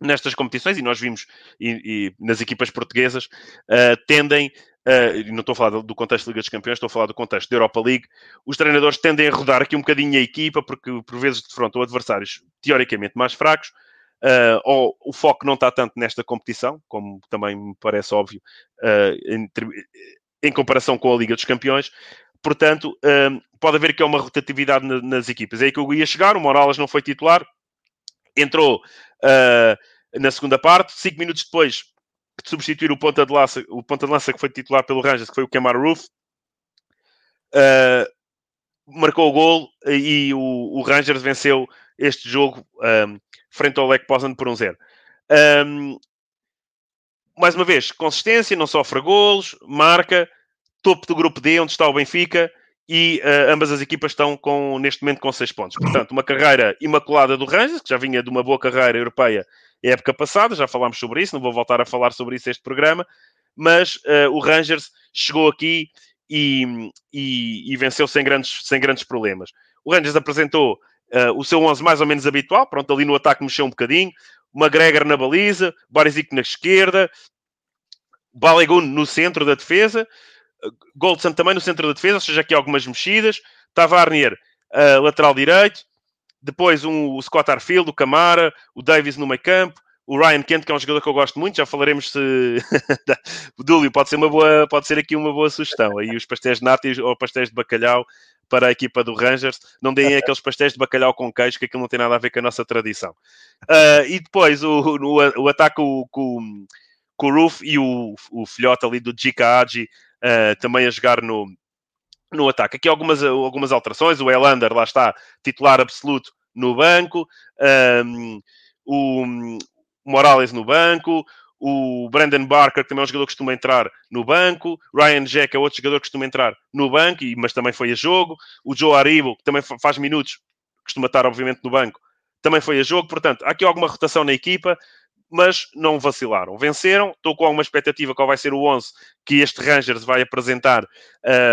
nestas competições, e nós vimos e, e nas equipas portuguesas, uh, tendem, uh, não estou a falar do contexto da Liga dos Campeões, estou a falar do contexto da Europa League, os treinadores tendem a rodar aqui um bocadinho a equipa, porque por vezes defrontam adversários teoricamente mais fracos, uh, ou o foco não está tanto nesta competição, como também me parece óbvio, entre, em comparação com a Liga dos Campeões. Portanto, um, pode haver que é uma rotatividade nas equipas. É aí que eu ia chegar. O Morales não foi titular, entrou uh, na segunda parte. Cinco minutos depois de substituir o ponta de lança, o ponta de lança que foi titular pelo Rangers, que foi o Kemar Roof, uh, marcou o gol e o, o, Rangers venceu este jogo um, frente ao Lech Poznan por um zero. Um, mais uma vez, consistência, não sofre golos, marca, topo do grupo D, onde está o Benfica, e uh, ambas as equipas estão com, neste momento com seis pontos. Portanto, uma carreira imaculada do Rangers, que já vinha de uma boa carreira europeia época passada, já falámos sobre isso, não vou voltar a falar sobre isso neste programa, mas uh, o Rangers chegou aqui e, e, e, venceu sem grandes, sem grandes problemas. O Rangers apresentou uh, o seu 11 mais ou menos habitual, pronto, ali no ataque mexeu um bocadinho, McGregor na baliza, Barisic na esquerda, Balegun no centro da defesa, Goldson também no centro da defesa, ou seja, aqui algumas mexidas, Tavarnier uh, lateral direito, depois um, o Scott Arfield, o Camara, o Davis no meio campo, o Ryan Kent, que é um jogador que eu gosto muito, já falaremos se o Dúlio pode ser uma boa, pode ser aqui uma boa sugestão. Aí os pastéis de nata ou pastéis de bacalhau para a equipa do Rangers, não deem aqueles pastéis de bacalhau com queijo, que aquilo não tem nada a ver com a nossa tradição. Uh, e depois o, o, o ataque com, com, Roof e o, o filhote ali do Jika Haji uh, também a jogar no, no ataque. Aqui algumas, algumas alterações. O Elander, lá está, titular absoluto no banco. Um, o Morales no banco. O Brandon Barker, que também é um jogador que costuma entrar no banco. Ryan Jack é outro jogador que costuma entrar no banco, mas também foi a jogo. O Joe Aribo, que também faz minutos, costuma estar, obviamente, no banco, também foi a jogo. Portanto, há aqui alguma rotação na equipa, mas não vacilaram. Venceram. Estou com alguma expectativa qual vai ser o 11 que este Rangers vai apresentar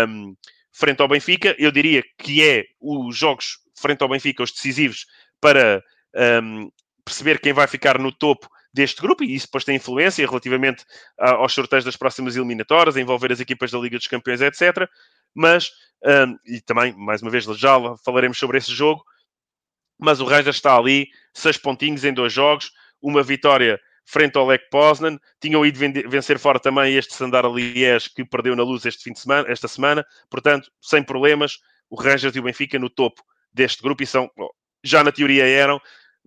um, frente ao Benfica. Eu diria que é os jogos frente ao Benfica, os decisivos, para um, perceber quem vai ficar no topo deste grupo, e isso depois tem influência relativamente aos sorteios das próximas eliminatórias, envolver as equipas da Liga dos Campeões, etc. Mas, um, e também, mais uma vez, já falaremos sobre esse jogo, mas o Rangers está ali, seis pontinhos em dois jogos, uma vitória frente ao Lech Poznan, tinham ido vencer fora também este Sandar Liège que perdeu na luz este fim de semana, esta semana, portanto, sem problemas, o Rangers e o Benfica no topo deste grupo e são, já na teoria eram,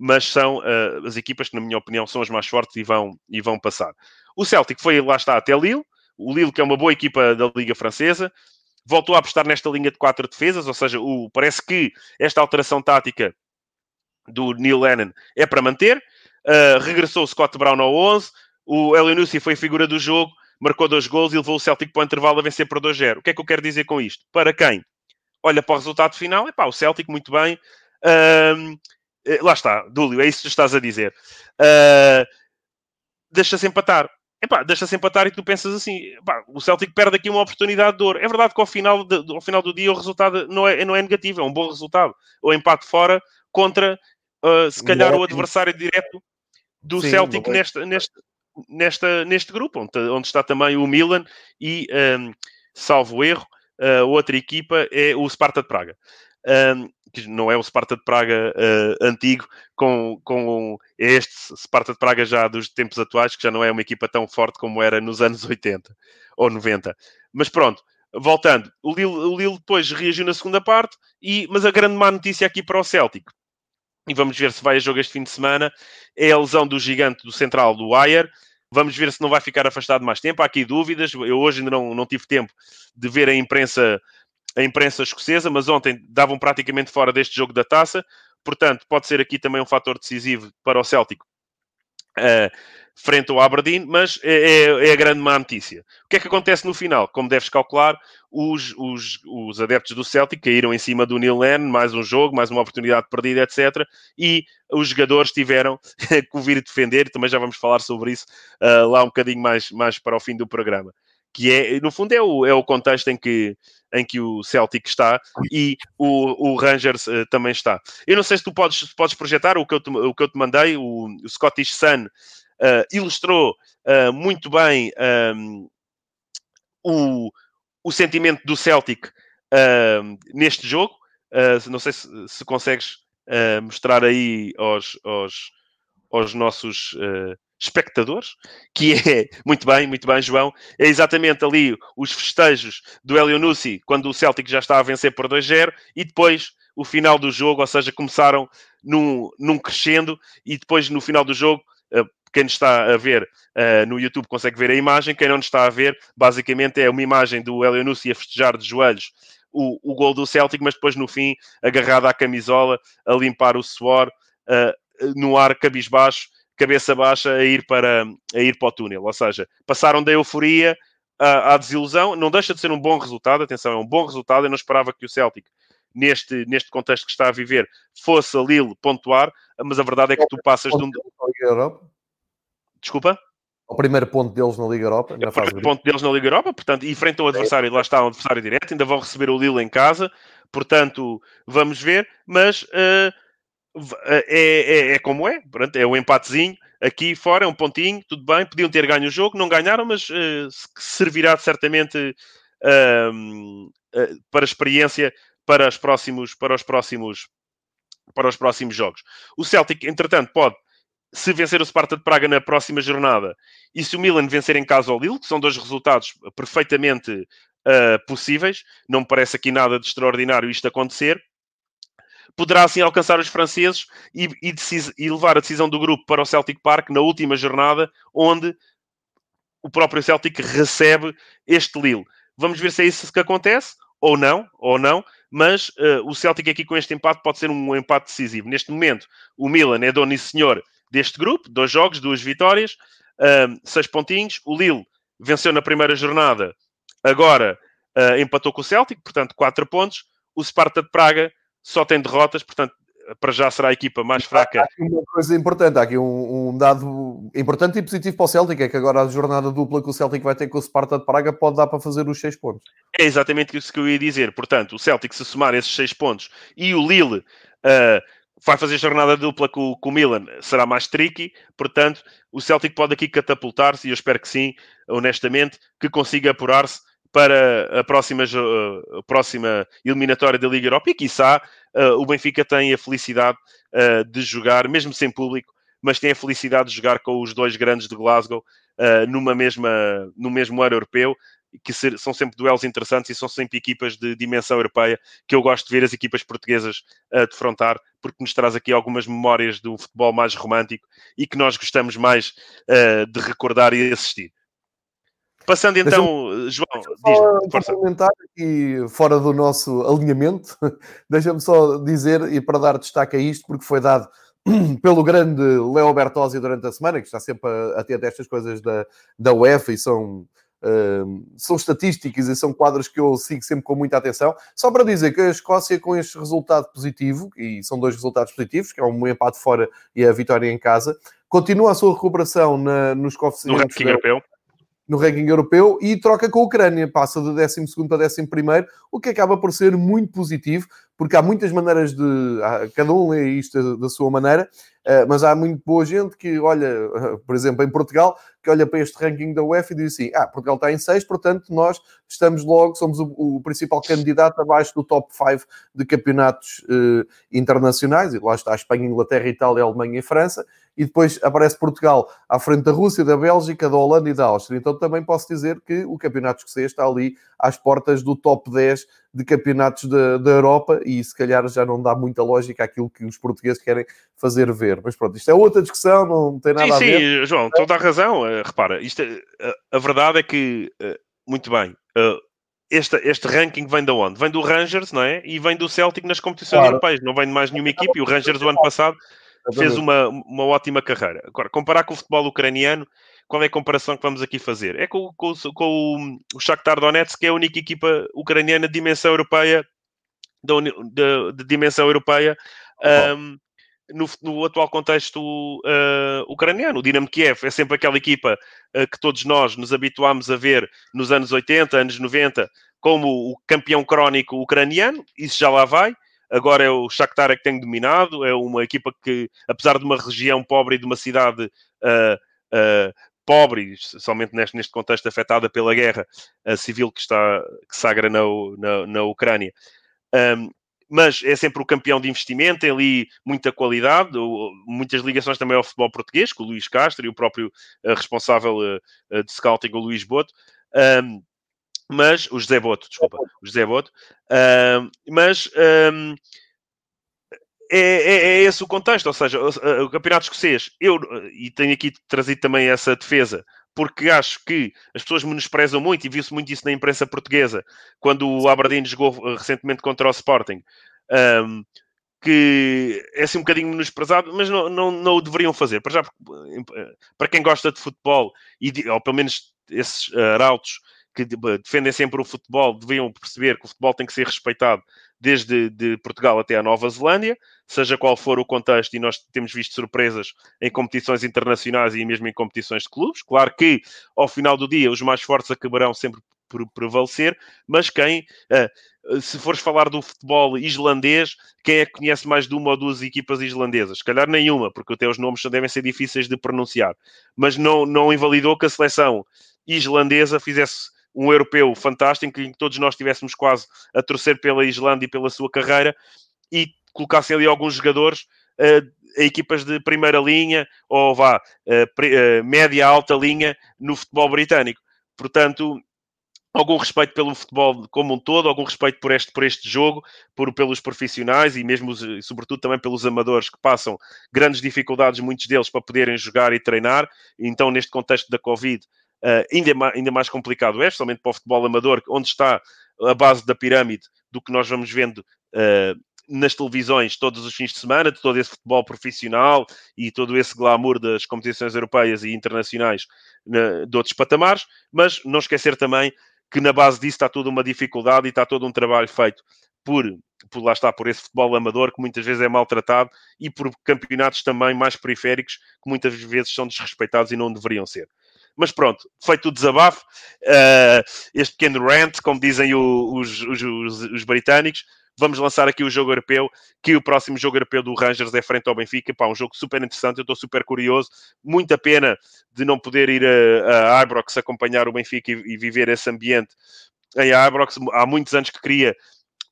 mas são uh, as equipas que, na minha opinião, são as mais fortes e vão, e vão passar. O Celtic foi, lá está, até Lille, o Lille que é uma boa equipa da Liga Francesa, voltou a apostar nesta linha de quatro defesas, ou seja, o, parece que esta alteração tática do Neil Lennon é para manter. Uh, regressou o Scott Brown ao 11, o Elionussi foi figura do jogo, marcou dois gols e levou o Celtic para o intervalo a vencer por 2-0. O que é que eu quero dizer com isto? Para quem olha para o resultado final, é pá, o Celtic muito bem. Uh, lá está, Dúlio, é isso que estás a dizer. Uh, deixa-se empatar. Epá, deixa-se empatar e tu pensas assim, epá, o Celtic perde aqui uma oportunidade de ouro. É verdade que ao final, de, ao final do dia o resultado não é, não é negativo, é um bom resultado. O empate fora contra, uh, se calhar, o adversário direto do Sim, Celtic neste, neste, nesta, neste grupo, onde, onde, está também o Milan e, um, salvo erro, a outra equipa é o Sparta de Praga. Um, que não é o Sparta de Praga uh, antigo, com, com este Sparta de Praga já dos tempos atuais, que já não é uma equipa tão forte como era nos anos 80 ou 90. Mas pronto, voltando, o Lille, o Lille depois reagiu na segunda parte, e, mas a grande má notícia aqui para o Celtic, e vamos ver se vai a jogo este fim de semana, é a lesão do gigante do central do Ayer. Vamos ver se não vai ficar afastado mais tempo. Há aqui dúvidas. Eu hoje ainda não, não tive tempo de ver a imprensa a imprensa escocesa, mas ontem davam praticamente fora deste jogo da taça, portanto, pode ser aqui também um fator decisivo para o Céltico uh, frente ao Aberdeen, mas é, é, é, a grande má notícia. O que é que acontece no final? Como deves calcular, os, os, os adeptos do Celtic caíram em cima do Neil Lennon, mais um jogo, mais uma oportunidade perdida, etc. E os jogadores tiveram que o vir defender, também já vamos falar sobre isso uh, lá um bocadinho mais, mais para o fim do programa que é, no fundo, é o, é o contexto em que, em que o Celtic está e o, o Rangers uh, também está. Eu não sei se tu podes, podes projetar o que eu te, o que eu te mandei, o, o Scottish Sun uh, ilustrou uh, muito bem um, ehm, o, o sentimento do Celtic ehm, neste jogo. não sei se, se consegues mostrar aí aos, aos, aos nossos espectadores, que é, muito bem, muito bem, João, é exatamente ali os festejos do Elionussi, quando o Celtic já está a vencer por 2-0, e depois o final do jogo, ou seja, começaram num, num crescendo, e depois no final do jogo, uh, quem está a ver uh, no YouTube consegue ver a imagem, quem não está a ver, basicamente é uma imagem do Elionussi a festejar de joelhos o, o gol do Celtic, mas depois no fim, agarrado à camisola, a limpar o suor, uh, no ar cabisbaixo, cabeça baixa a ir para, a ir para o túnel. Ou seja, passaram da euforia à, à desilusão. Não deixa de ser um bom resultado. Atenção, é um bom resultado. Eu não esperava que o Celtic neste, neste contexto que está a viver, fosse a Lille pontuar, mas a verdade é que tu passas de um. Desculpa? O primeiro ponto deles na Liga Europa. Na o primeiro ponto deles na Liga Europa, portanto, e frente ao adversário, lá está um adversário direto, ainda vão receber o Lille em casa, portanto, vamos ver, mas uh, é, é, é, como é, pronto, é um empatezinho aqui fora, é um pontinho, tudo bem, podiam ter ganho o jogo, não ganharam, mas uh, servirá certamente uh, uh, para experiência para os próximos, para os próximos, para os próximos jogos. O Celtic, entretanto, pode se vencer o Sparta de Praga na próxima jornada e se o Milan vencer em casa ao Lille, que são dois resultados perfeitamente uh, possíveis, não me parece aqui nada de extraordinário isto acontecer poderá assim alcançar os franceses e, e, e, levar a decisão do grupo para o Celtic Park na última jornada, onde o próprio Celtic recebe este Lille. Vamos ver se é isso que acontece, ou não, ou não, mas uh, o Celtic aqui com este empate pode ser um empate decisivo. Neste momento, o Milan é dono e senhor deste grupo, dois jogos, duas vitórias, uh, seis pontinhos. O Lille venceu na primeira jornada, agora uh, empatou com o Celtic, portanto, quatro pontos. O Sparta de Praga só tem derrotas, portanto, para já será a equipa mais fraca. Há aqui uma coisa importante, há aqui um, um, dado importante e positivo para o Celtic, é que agora a jornada dupla que o Celtic vai ter com o Sparta de Praga pode dar para fazer os seis pontos. É exatamente isso que eu ia dizer. Portanto, o Celtic, se somar esses seis pontos e o Lille uh, vai fazer jornada dupla com, com o Milan, será mais tricky. Portanto, o Celtic pode aqui catapultar-se, e eu espero que sim, honestamente, que consiga apurar-se para a próxima, a próxima eliminatória da Liga Europa e, quiçá, o Benfica tem a felicidade de jogar, mesmo sem público, mas tem a felicidade de jogar com os dois grandes de Glasgow numa mesma, no mesmo ano europeu, que são sempre duelos interessantes e são sempre equipas de dimensão europeia que eu gosto de ver as equipas portuguesas a defrontar, porque nos traz aqui algumas memórias um futebol mais romântico e que nós gostamos mais de recordar e assistir. Passando então, João, diz comentar aqui fora do nosso alinhamento, deixa-me só dizer, e para dar destaque a isto, porque foi dado pelo grande Leo Bertozzi durante a semana, que está sempre a, a ter destas coisas da, da UEFA e são, uh, são estatísticas e são quadros que eu sigo sempre com muita atenção. Só para dizer que a Escócia, com este resultado positivo, e são dois resultados positivos, que é um empate fora e a vitória em casa, continua a sua recuperação na, nos coeficientes. No ranking europeu no ranking europeu e troca com a Ucrânia, passa de 12 para 11, o que acaba por ser muito positivo, porque há muitas maneiras de. Cada um lê isto da sua maneira, eh, mas há muito boa gente que olha, por exemplo, em Portugal, que olha para este ranking da UEFA e diz assim: ah, Portugal está em 6, portanto nós estamos logo, somos o, o principal candidato abaixo do top 5 de campeonatos uh, internacionais, e lá está a Espanha, Inglaterra, Itália, Alemanha e França, e depois aparece Portugal à frente da Rússia, da Bélgica, da Holanda e da Áustria. Então também posso dizer que o campeonato escocês está ali às portas do top 10 de campeonatos da, da Europa e se calhar já não dá muita lógica aquilo que os portugueses querem fazer ver. Mas pronto, isto é outra discussão, não tem nada sim, a ver. Sim, João, toda a razão. Uh, repara, isto é, uh, a verdade é que, uh, muito bem, este, este ranking vem de onde? Vem do Rangers, não é? E vem do Celtic nas competições claro. europeias. Não vem de mais nenhuma equipe. E o Rangers, do ano passado, fez uma, uma ótima carreira. Agora, comparar com o futebol ucraniano, qual é a comparação que vamos aqui fazer? É com, com, com o, Shakhtar Donetsk, que é a única equipa ucraniana de dimensão europeia, de, de, de dimensão europeia, um, no, no, atual contexto uh, ucraniano. O Dinamo Kiev é sempre aquela equipa uh, que todos nós nos habituámos a ver nos anos 80, anos 90, como o campeão crónico ucraniano, isso já lá vai. Agora é o Shakhtar é que tem dominado, é uma equipa que, apesar de uma região pobre e de uma cidade uh, pobre, somente neste, neste contexto afetada pela guerra civil que está que sagra na, na, na Ucrânia, um, mas é sempre o campeão de investimento, tem ali muita qualidade, muitas ligações também ao futebol português, com o Luís Castro e o próprio uh, responsável uh, de scouting, o Luís Boto. Um, mas o José Boto, desculpa, o José Boto, um, mas um, é, é, é, esse o contexto, ou seja, o, o campeonato escocês, eu, e tenho aqui trazido também essa defesa, porque acho que as pessoas menosprezam muito, e viu-se muito isso na imprensa portuguesa, quando o Aberdeen jogou eh, recentemente contra o Sporting, um, que é assim um bocadinho menosprezado, mas não, não, não o deveriam fazer. Para, já, eh, para quem gosta de futebol, e, ou pelo menos esses arautos que defendem sempre o futebol, deviam perceber que o futebol tem que ser respeitado desde de Portugal até a Nova Zelândia, seja qual for o contexto, e nós temos visto surpresas em competições internacionais e mesmo em competições de clubes. Claro que, ao final do dia, os mais fortes acabarão sempre por prevalecer, mas quem, eh, se fores falar do futebol islandês, quem é que conhece mais de uma ou duas equipas islandesas? Se calhar nenhuma, porque até os nomes devem ser difíceis de pronunciar, mas não, não invalidou que a seleção islandesa fizesse um europeu fantástico, em que todos nós estivéssemos quase a torcer pela Islândia e pela sua carreira e colocassem ali alguns jogadores uh, a equipas de primeira linha ou vá, uh, uh, média alta linha no futebol britânico. Portanto, algum respeito pelo futebol como um todo, algum respeito por este, por este jogo, por, pelos profissionais e mesmo, sobretudo, também pelos amadores que passam grandes dificuldades, muitos deles, para poderem jogar e treinar. Então, neste contexto da Covid, uh, ainda, mais, ainda mais complicado é, especialmente para o futebol amador, onde está a base da pirâmide do que nós vamos vendo uh, nas televisões todos os fins de semana, de todo esse futebol profissional e todo esse glamour das competições europeias e internacionais na, de outros patamares, mas não esquecer também que na base disso está toda uma dificuldade e está todo um trabalho feito por, por lá está, por esse futebol amador que muitas vezes é maltratado e por campeonatos também mais periféricos que muitas vezes são desrespeitados e não deveriam ser. Mas pronto, feito o desabafo, uh, este pequeno rant, como dizem o, os, os, os, os, britânicos, vamos lançar aqui o jogo europeu, que o próximo jogo europeu do Rangers é frente ao Benfica. Pá, um jogo super interessante, eu estou super curioso. Muita pena de não poder ir a, a Ibrox acompanhar o Benfica e, e viver esse ambiente em Ibrox. Há muitos anos que queria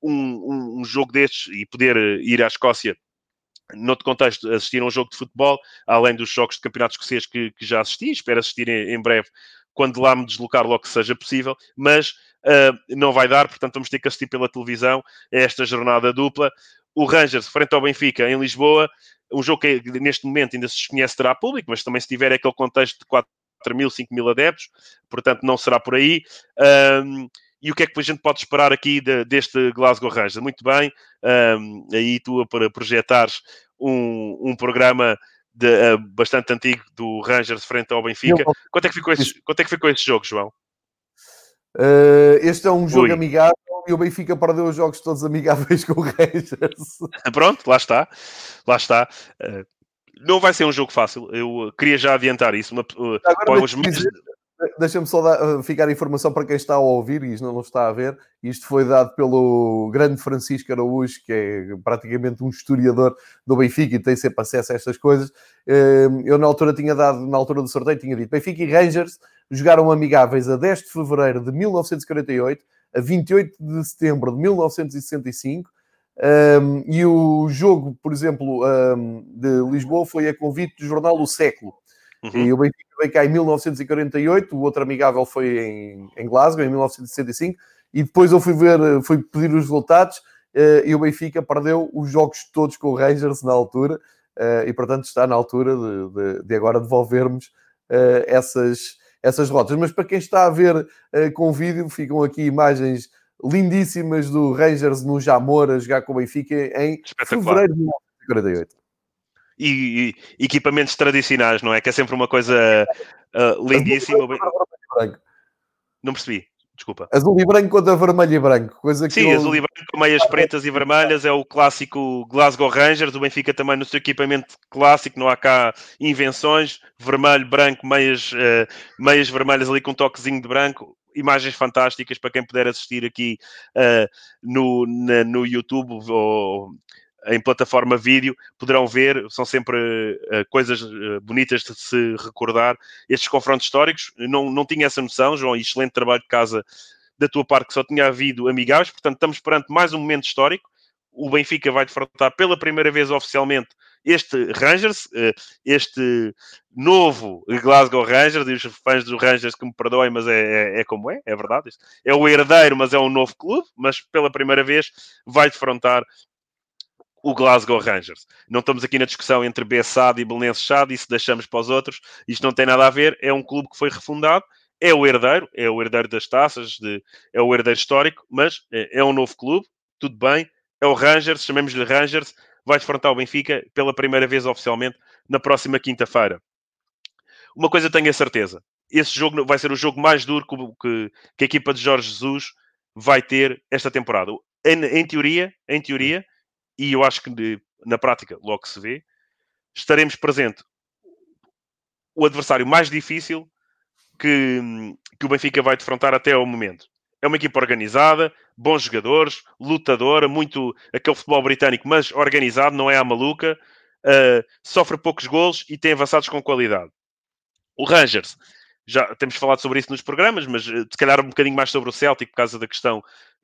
um, um, um jogo destes e poder ir à Escócia noutro contexto, assistir a um jogo de futebol, além dos jogos de campeonatos escoceses que, que já assisti, espero assistir em, em, breve, quando lá me deslocar logo que seja possível, mas uh, não vai dar, portanto vamos ter que assistir pela televisão esta jornada dupla. O Rangers, frente ao Benfica, em Lisboa, um jogo que neste momento ainda se desconhece terá público, mas também se tiver aquele contexto de 4 mil, 5 mil adeptos, portanto não será por aí. Um, e o que é que a gente pode esperar aqui de, deste Glasgow Rangers? Muito bem, um, aí tu para projetares um, um programa de, uh, bastante antigo do Rangers frente ao Benfica. Eu... Quanto, é que ficou esse, quanto é que ficou esse jogo, João? Uh, este é um jogo Ui. amigável e o Benfica perdeu os jogos todos amigáveis com o Rangers. Pronto, lá está. Lá está. Uh, não vai ser um jogo fácil. Eu queria já adiantar isso. Uma, uh, Agora, os. Deixa-me só dar, uh, ficar a informação para quem está a ouvir e não está a ver. Isto foi dado pelo grande Francisco Araújo, que é praticamente um historiador do Benfica e tem sempre acesso a estas coisas. Uh, eu, na altura, tinha dado, na altura do sorteio, tinha dito: Benfica e Rangers jogaram amigáveis a 10 de fevereiro de 1948 a 28 de setembro de 1965. Um, e o jogo, por exemplo, um, de Lisboa foi a convite do jornal O Século. Uhum. E o Benfica veio cá em 1948, o outro amigável foi em, em Glasgow, em 1965, e depois eu fui ver, fui pedir os resultados uh, e o Benfica perdeu os jogos todos com o Rangers na altura, uh, e portanto está na altura de, de, de agora devolvermos uh, essas, essas rotas. Mas para quem está a ver com vídeo, ficam aqui imagens lindíssimas do Rangers no Jamor a jogar com o Benfica em fevereiro de 1948 e, e, equipamentos tradicionais, não é? Que é sempre uma coisa uh, lindíssima. Não percebi, desculpa. Azul e branco contra vermelho e branco. Coisa que Sim, eu... azul e branco com meias pretas e vermelhas é o clássico Glasgow Rangers. O Benfica também no seu equipamento clássico, não há cá invenções. Vermelho, branco, meias, uh, meias vermelhas ali com um toquezinho de branco imagens fantásticas para quem puder assistir aqui uh, no, na, no YouTube ou em plataforma vídeo, poderão ver, são sempre uh, coisas uh, bonitas de se recordar, estes confrontos históricos. Não, não tinha essa noção, João, e excelente trabalho de casa da tua parte, que só tinha havido amigáveis, portanto, estamos perante mais um momento histórico. O Benfica vai defrontar pela primeira vez oficialmente este Rangers, uh, este novo Glasgow Rangers, e os fãs dos Rangers que me perdoem, mas é, é, é como é, é verdade. É o herdeiro, mas é um novo clube, mas pela primeira vez vai defrontar o Glasgow Rangers. Não estamos aqui na discussão entre Bessado e Belenenses Chade, isso deixamos para os outros. Isto não tem nada a ver. É um clube que foi refundado, é o herdeiro, é o herdeiro das taças, de, é o herdeiro histórico, mas é, é um novo clube, tudo bem. É o Rangers, chamemos-lhe Rangers, vai defrontar o Benfica pela primeira vez oficialmente na próxima quinta-feira. Uma coisa tenho a certeza: esse jogo vai ser o jogo mais duro que, que, que a equipa de Jorge Jesus vai ter esta temporada. Em, em teoria, em teoria, e eu acho que na prática logo se vê, estaremos presente o adversário mais difícil que, que o Benfica vai defrontar até ao momento. É uma equipa organizada, bons jogadores, lutadora, muito aquele futebol britânico, mas organizado, não é a maluca, uh, sofre poucos golos e tem avançados com qualidade. O Rangers, já temos falado sobre isso nos programas, mas uh, se calhar um bocadinho mais sobre o Celtic, por causa da questão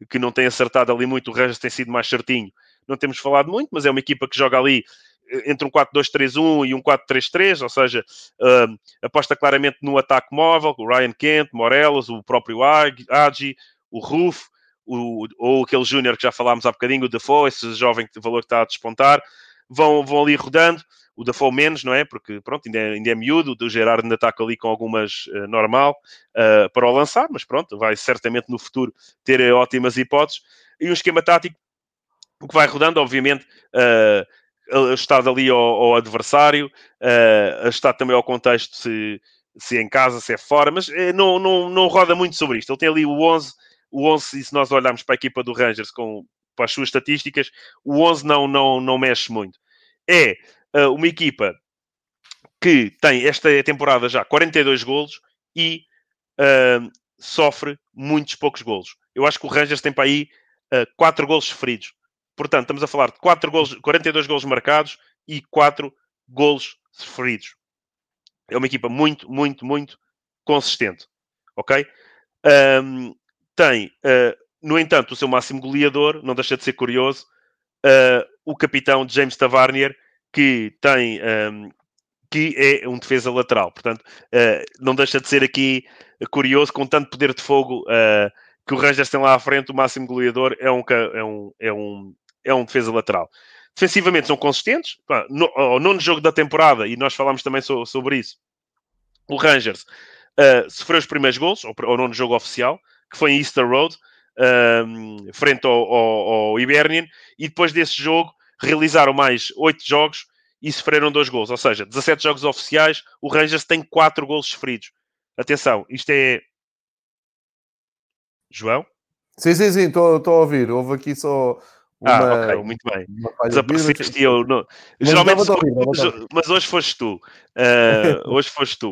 que não tem acertado ali muito, o Rangers tem sido mais certinho não temos falado muito, mas é uma equipa que joga ali eh, entre um 4-2-3-1 e um 4-3-3, ou seja, uh, aposta claramente no ataque móvel, o Ryan Kent, Morelos, o próprio Agi, o Ruf, o, ou aquele Júnior que já falámos há bocadinho, o Defoe, esse jovem de valor que está a despontar, vão, vão ali rodando. o Dafoe menos, não é? Porque, pronto, ainda é, ainda é miúdo, o Gerard ainda está ali com algumas uh, normal uh, para o lançar, mas pronto, vai certamente no futuro ter ótimas hipóteses. E um esquema tático, o que vai rodando, obviamente, uh, ajustado ali ao, ao adversário, uh, também ao contexto se, se é em casa, se é fora, mas não, não, não roda muito sobre isto. Ele tem ali o 11, o 11, e se nós olharmos para a equipa do Rangers com, para as suas estatísticas, o 11 não, não, não mexe muito. É uh, uma equipa que tem esta temporada já 42 golos e uh, sofre muitos poucos golos. Eu acho que o Rangers tem para aí uh, 4 golos sofridos. Portanto, estamos a falar de 4 golos, 42 golos marcados e 4 golos sofridos. É uma equipa muito, muito, muito consistente. Ok? Um, tem uh, no entanto, o seu máximo goleador, não deixa de ser curioso, uh, o capitão James Tavarnier, que tem. Um, que é um defesa lateral. Portanto, uh, não deixa de ser aqui curioso, com tanto poder de fogo que o Rangers tem lá à frente, o máximo goleador é um, é um, é um, é um defesa lateral. Defensivamente são consistentes. no, ao nono jogo da temporada, e nós falámos também so, sobre isso, o Rangers uh, sofreu os primeiros gols, ao, ao nono jogo oficial, que foi em Easter Road, frente ao, ao, ao Hibernian, e depois desse jogo realizaram mais 8 jogos e sofreram 2 gols. Ou seja, 17 jogos oficiais, o Rangers tem 4 gols sofridos. Atenção, isto é. João? Sim, sim, sim, estou a ouvir. Houve aqui só. Uma, ah, ok, muito bem. Desapareceste eu. Não... Mas Geralmente, ouvir, mas hoje foste tu. Uh, hoje foste tu.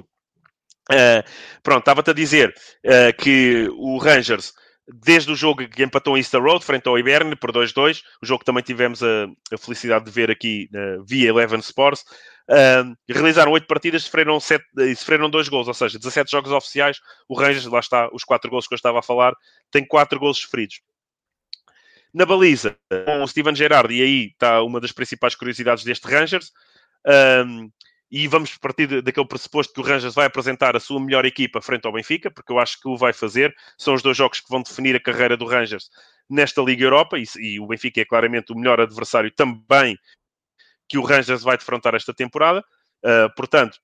Uh, pronto, estava-te a dizer uh, que o Rangers desde o jogo que empatou em Easter Road, frente ao Iberne, por 2-2, o jogo que também tivemos a, a felicidade de ver aqui via Eleven Sports, realizaram oito partidas, sofreram, sete, e sofreram dois gols, ou seja, 17 jogos oficiais, o Rangers, lá está, os quatro gols que eu estava a falar, tem quatro gols sofridos. Na baliza, com o Steven Gerrard, e aí está uma das principais curiosidades deste Rangers, um, e vamos partir daquele pressuposto que o Rangers vai apresentar a sua melhor equipa frente ao Benfica, porque eu acho que o vai fazer. São os dois jogos que vão definir a carreira do Rangers nesta Liga Europa e, e o Benfica é claramente o melhor adversário também que o Rangers vai defrontar esta temporada. Uh, portanto,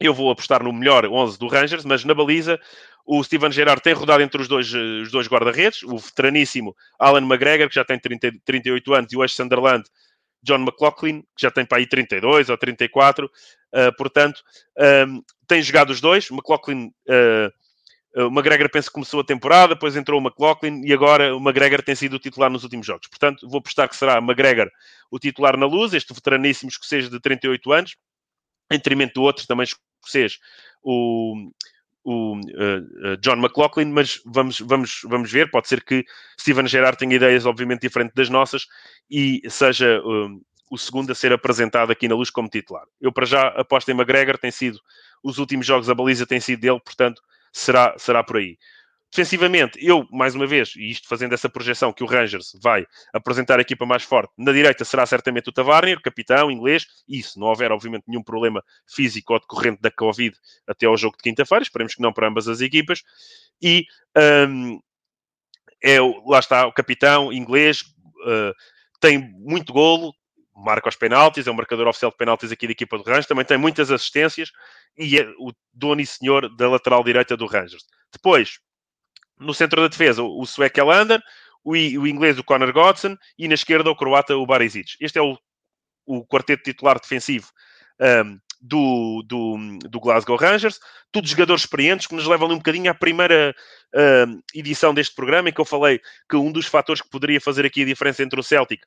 eu vou apostar no melhor 11 do Rangers, mas na baliza o Steven Gerrard tem rodado entre os dois, os dois guarda-redes, o veteraníssimo Alan McGregor, que já tem 30, 38 anos, e o Ex-Sunderland, John McLaughlin, que já tem para aí 32 ou 34, uh, eh, portanto, um, ehm, tem jogado os dois. McLaughlin, uh, o McGregor penso que começou a temporada, depois entrou o McLaughlin e agora o McGregor tem sido o titular nos últimos jogos. Portanto, vou apostar que será McGregor o titular na luz, este veteraníssimo escocês de 38 anos, em detrimento do outro também escocês, o, o uh, John McLaughlin, mas vamos, vamos, vamos ver. Pode ser que Steven Gerrard tenha ideias, obviamente, diferentes das nossas e seja uh, o segundo a ser apresentado aqui na luz como titular. Eu, para já, aposto em McGregor, tem sido os últimos jogos, a baliza tem sido dele, portanto, será, será por aí. Defensivamente, eu, mais uma vez, e isto fazendo essa projeção que o Rangers vai apresentar a equipa mais forte, na direita será certamente o Tavarnier, capitão inglês, e se não houver, obviamente, nenhum problema físico ou decorrente da Covid até ao jogo de quinta-feira, esperemos que não para ambas as equipas, e um, é, lá está o capitão inglês, uh, tem muito golo, marca os penaltis, é o marcador oficial de penaltis aqui da equipa do Rangers, também tem muitas assistências, e é o dono e senhor da lateral direita do Rangers. Depois, no centro da defesa, o sueco Elander, o, o inglês o Conor Godson e na esquerda o croata o Barisic. Este é o, o quarteto titular defensivo um, do, do, do, Glasgow Rangers. Todos jogadores experientes que nos levam ali um bocadinho à primeira um, edição deste programa em que eu falei que um dos fatores que poderia fazer aqui a diferença entre o Celtic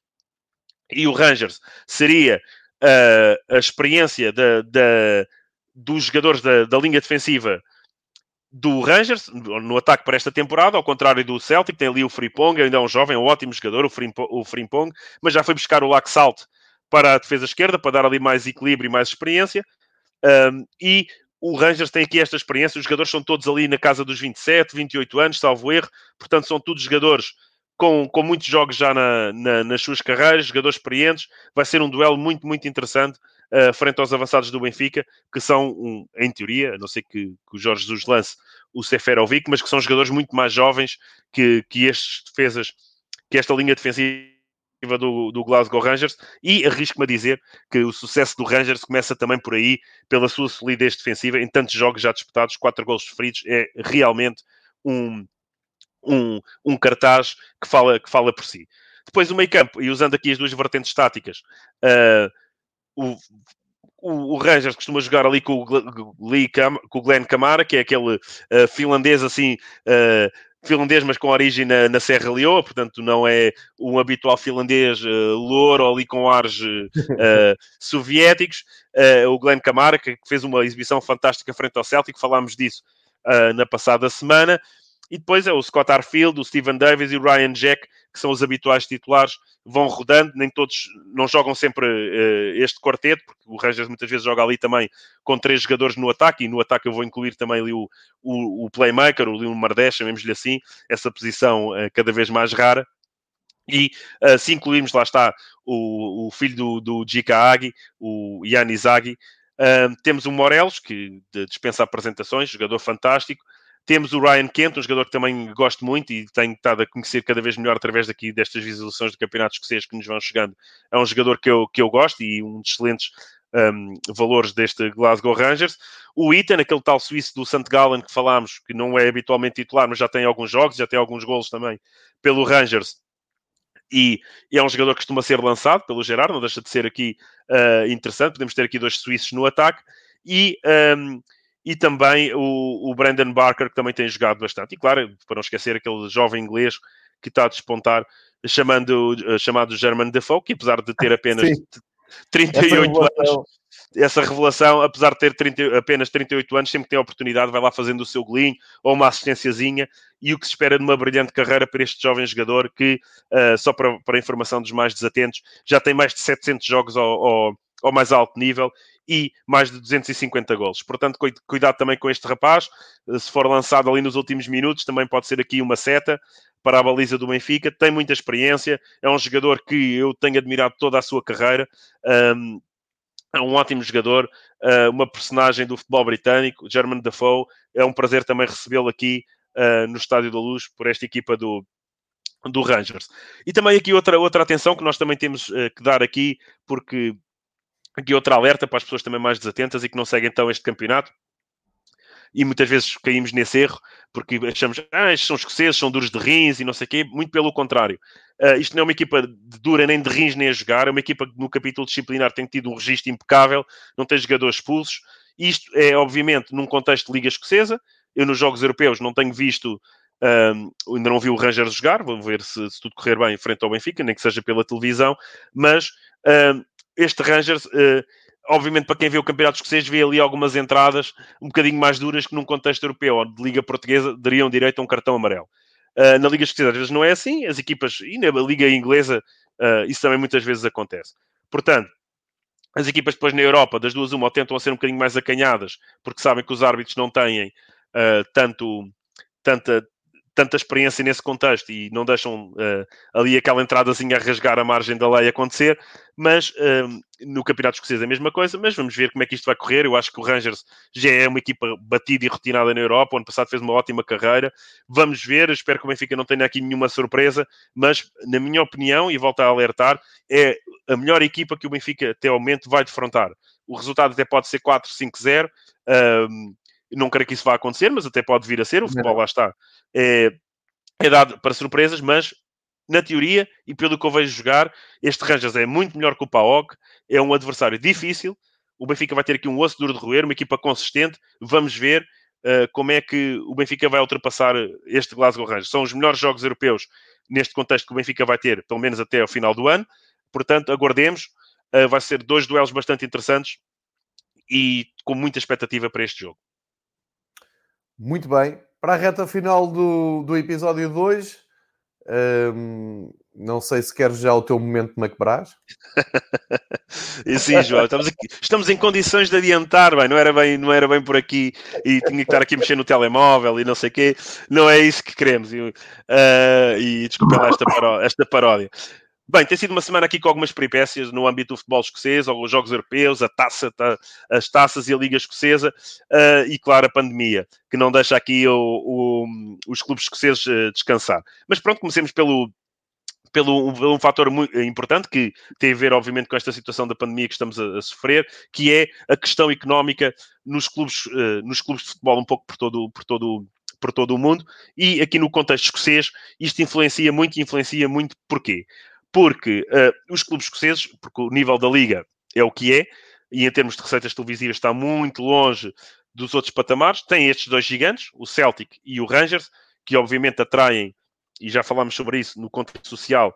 e o Rangers seria uh, a experiência da, da, dos jogadores da, da linha defensiva do Rangers no ataque para esta temporada, ao contrário do Celtic, tem ali o Frimpong, ainda é um jovem, um ótimo jogador, o Frimpong, mas já foi buscar o Laxalt para a defesa esquerda, para dar ali mais equilíbrio e mais experiência. Um, e o Rangers tem aqui esta experiência, os jogadores são todos ali na casa dos 27, 28 anos, salvo erro, portanto são todos jogadores com, com muitos jogos já na, na, nas suas carreiras, jogadores experientes. Vai ser um duelo muito, muito interessante uh, frente aos avançados do Benfica, que são, um, em teoria, a não ser que, que o Jorge Jesus lance o Seferovic, mas que são jogadores muito mais jovens que, que estes defesas, que esta linha defensiva do, do Glasgow Rangers e arrisco-me a dizer que o sucesso do Rangers começa também por aí, pela sua solidez defensiva, em tantos jogos já disputados, quatro gols sofridos, é realmente um, um, um cartaz que fala, que fala por si. Depois o meio campo, e usando aqui as duas vertentes táticas, uh, o, o, o, Rangers costuma jogar ali com o, Lee Cam, com o Glenn Camara, que é aquele uh, finlandês assim, uh, finlandês, mas com origem na, na, Serra Leoa, portanto não é um habitual finlandês uh, louro ali com ares uh, soviéticos. Uh, o Glenn Camara, que fez uma exibição fantástica frente ao Celtic, falámos disso na passada semana. E depois é o Scott Arfield, o Steven Davis e o Ryan Jack, que são os habituais titulares, vão rodando, nem todos, não jogam sempre uh, este quarteto, porque o Rangers muitas vezes joga ali também com três jogadores no ataque, e no ataque eu vou incluir também ali o, o, o playmaker, o Leon Mardesh, chamemos-lhe assim, essa posição uh, cada vez mais rara. E uh, se incluirmos, lá está, o, o filho do, do Jika Agi, o Yanis Agi, temos o Morelos, que dispensa apresentações, jogador fantástico, temos o Ryan Kent, um jogador que também gosto muito e tenho estado a conhecer cada vez melhor através daqui destas visualizações do Campeonato Escocês que nos vão chegando. É um jogador que eu, que eu gosto e um dos excelentes um, valores deste Glasgow Rangers. O Ethan, aquele tal suíço do St. Gallen que falámos, que não é habitualmente titular, mas já tem alguns jogos, já tem alguns golos também pelo Rangers. E, e é um jogador que costuma ser lançado pelo Gerard, não deixa de ser aqui uh, interessante. Podemos ter aqui dois suíços no ataque. E um, e também o, o Brandon Barker, que também tem jogado bastante. E claro, para não esquecer aquele jovem inglês que está a despontar, chamando, eh, chamado German Defoe, que apesar de ter apenas 38 anos, essa revelação, apesar de ter 30, apenas 38 anos, sempre que tem a oportunidade, vai lá fazendo o seu golinho ou uma assistênciazinha. E o que se espera de uma brilhante carreira para este jovem jogador, que, uh, só para, para a informação dos mais desatentos, já tem mais de 700 jogos ao, ao, ao mais alto nível e mais de 250 gols. Portanto, cuidado também com este rapaz. Eh, se for lançado ali nos últimos minutos, também pode ser aqui uma seta para a baliza do Benfica. Tem muita experiência, é um jogador que eu tenho admirado toda a sua carreira. Um, é um ótimo jogador, uh, uma personagem do futebol britânico, German Defoe. É um prazer também recebê-lo aqui uh, no Estádio da Luz por esta equipa do, do Rangers. E também aqui outra, outra atenção que nós também temos que dar aqui, porque Aqui outra alerta para as pessoas também mais desatentas e que não seguem então este campeonato. E muitas vezes caímos nesse erro, porque achamos, ah, são escoceses, são duros de rins e não sei o quê. Muito pelo contrário. Uh, isto não é uma equipa dura nem de rins nem a jogar, é uma equipa que no capítulo disciplinar tem tido um registro impecável, não tem jogadores expulsos. Isto é, obviamente, num contexto de Liga Escocesa. Eu, nos Jogos Europeus, não tenho visto um, ainda não vi o Rangers jogar, vou ver se, se, tudo correr bem frente ao Benfica, nem que seja pela televisão, mas um, este Rangers, uh, obviamente, para quem vê o Campeonato Escocês, vê ali algumas entradas um bocadinho mais duras que num contexto europeu ou de Liga Portuguesa dariam direito a um cartão amarelo. Uh, na Liga Escocesa, às vezes não é assim, as equipas, e na Liga Inglesa, uh, isso também muitas vezes acontece. Portanto, as equipas depois na Europa, das duas uma, ou tentam ser um bocadinho mais acanhadas, porque sabem que os árbitros não têm uh, tanto, tanta, tanta experiência nesse contexto e não deixam uh, ali aquela entradazinha a rasgar a margem da lei acontecer, mas uh, no Campeonato Escocês é a mesma coisa, mas vamos ver como é que isto vai correr. Eu acho que o Rangers já é uma equipa batida e rotinada na Europa, o ano passado fez uma ótima carreira. Vamos ver, espero que o Benfica não tenha aqui nenhuma surpresa, mas na minha opinião, e volto a alertar, é a melhor equipa que o Benfica até ao momento vai defrontar. O resultado até pode ser 4-5-0, uh, não creio que isso vá acontecer, mas até pode vir a ser. O futebol lá está. É, é dado para surpresas, mas na teoria e pelo que eu vejo jogar, este Rangers é muito melhor que o PAOK. É um adversário difícil. O Benfica vai ter aqui um osso duro de roer, uma equipa consistente. Vamos ver uh, como é que o Benfica vai ultrapassar este Glasgow Rangers. São os melhores jogos europeus neste contexto que o Benfica vai ter, pelo menos até ao final do ano. Portanto, aguardemos. Uh, vai ser dois duelos bastante interessantes e com muita expectativa para este jogo. Muito bem. Para a reta final do, do episódio 2, hum, não sei se queres já o teu momento McBrás. e sim, João, estamos, aqui, estamos em condições de adiantar, bem, não, era bem, não era bem por aqui e tinha que estar aqui mexer no telemóvel e não sei o quê. Não é isso que queremos. E, uh, e desculpa lá esta, esta paródia. Bem, tem sido uma semana aqui com algumas peripécias no âmbito do futebol escocês, os jogos europeus, a taça, as taças e a Liga Escocesa, uh, e claro, a pandemia, que não deixa aqui o, o, os clubes escoceses uh, descansar. Mas pronto, comecemos pelo, pelo um, um fator muito importante que tem a ver, obviamente, com esta situação da pandemia que estamos a, a sofrer, que é a questão económica nos clubes, uh, nos clubes de futebol, um pouco por todo, por todo, por todo o mundo, e aqui no contexto escocês, isto influencia muito influencia muito porquê? Porque uh, os clubes escoceses, porque o nível da liga é o que é, e em termos de receitas televisivas está muito longe dos outros patamares, tem estes dois gigantes, o Celtic e o Rangers, que obviamente atraem e já falámos sobre isso no contexto social,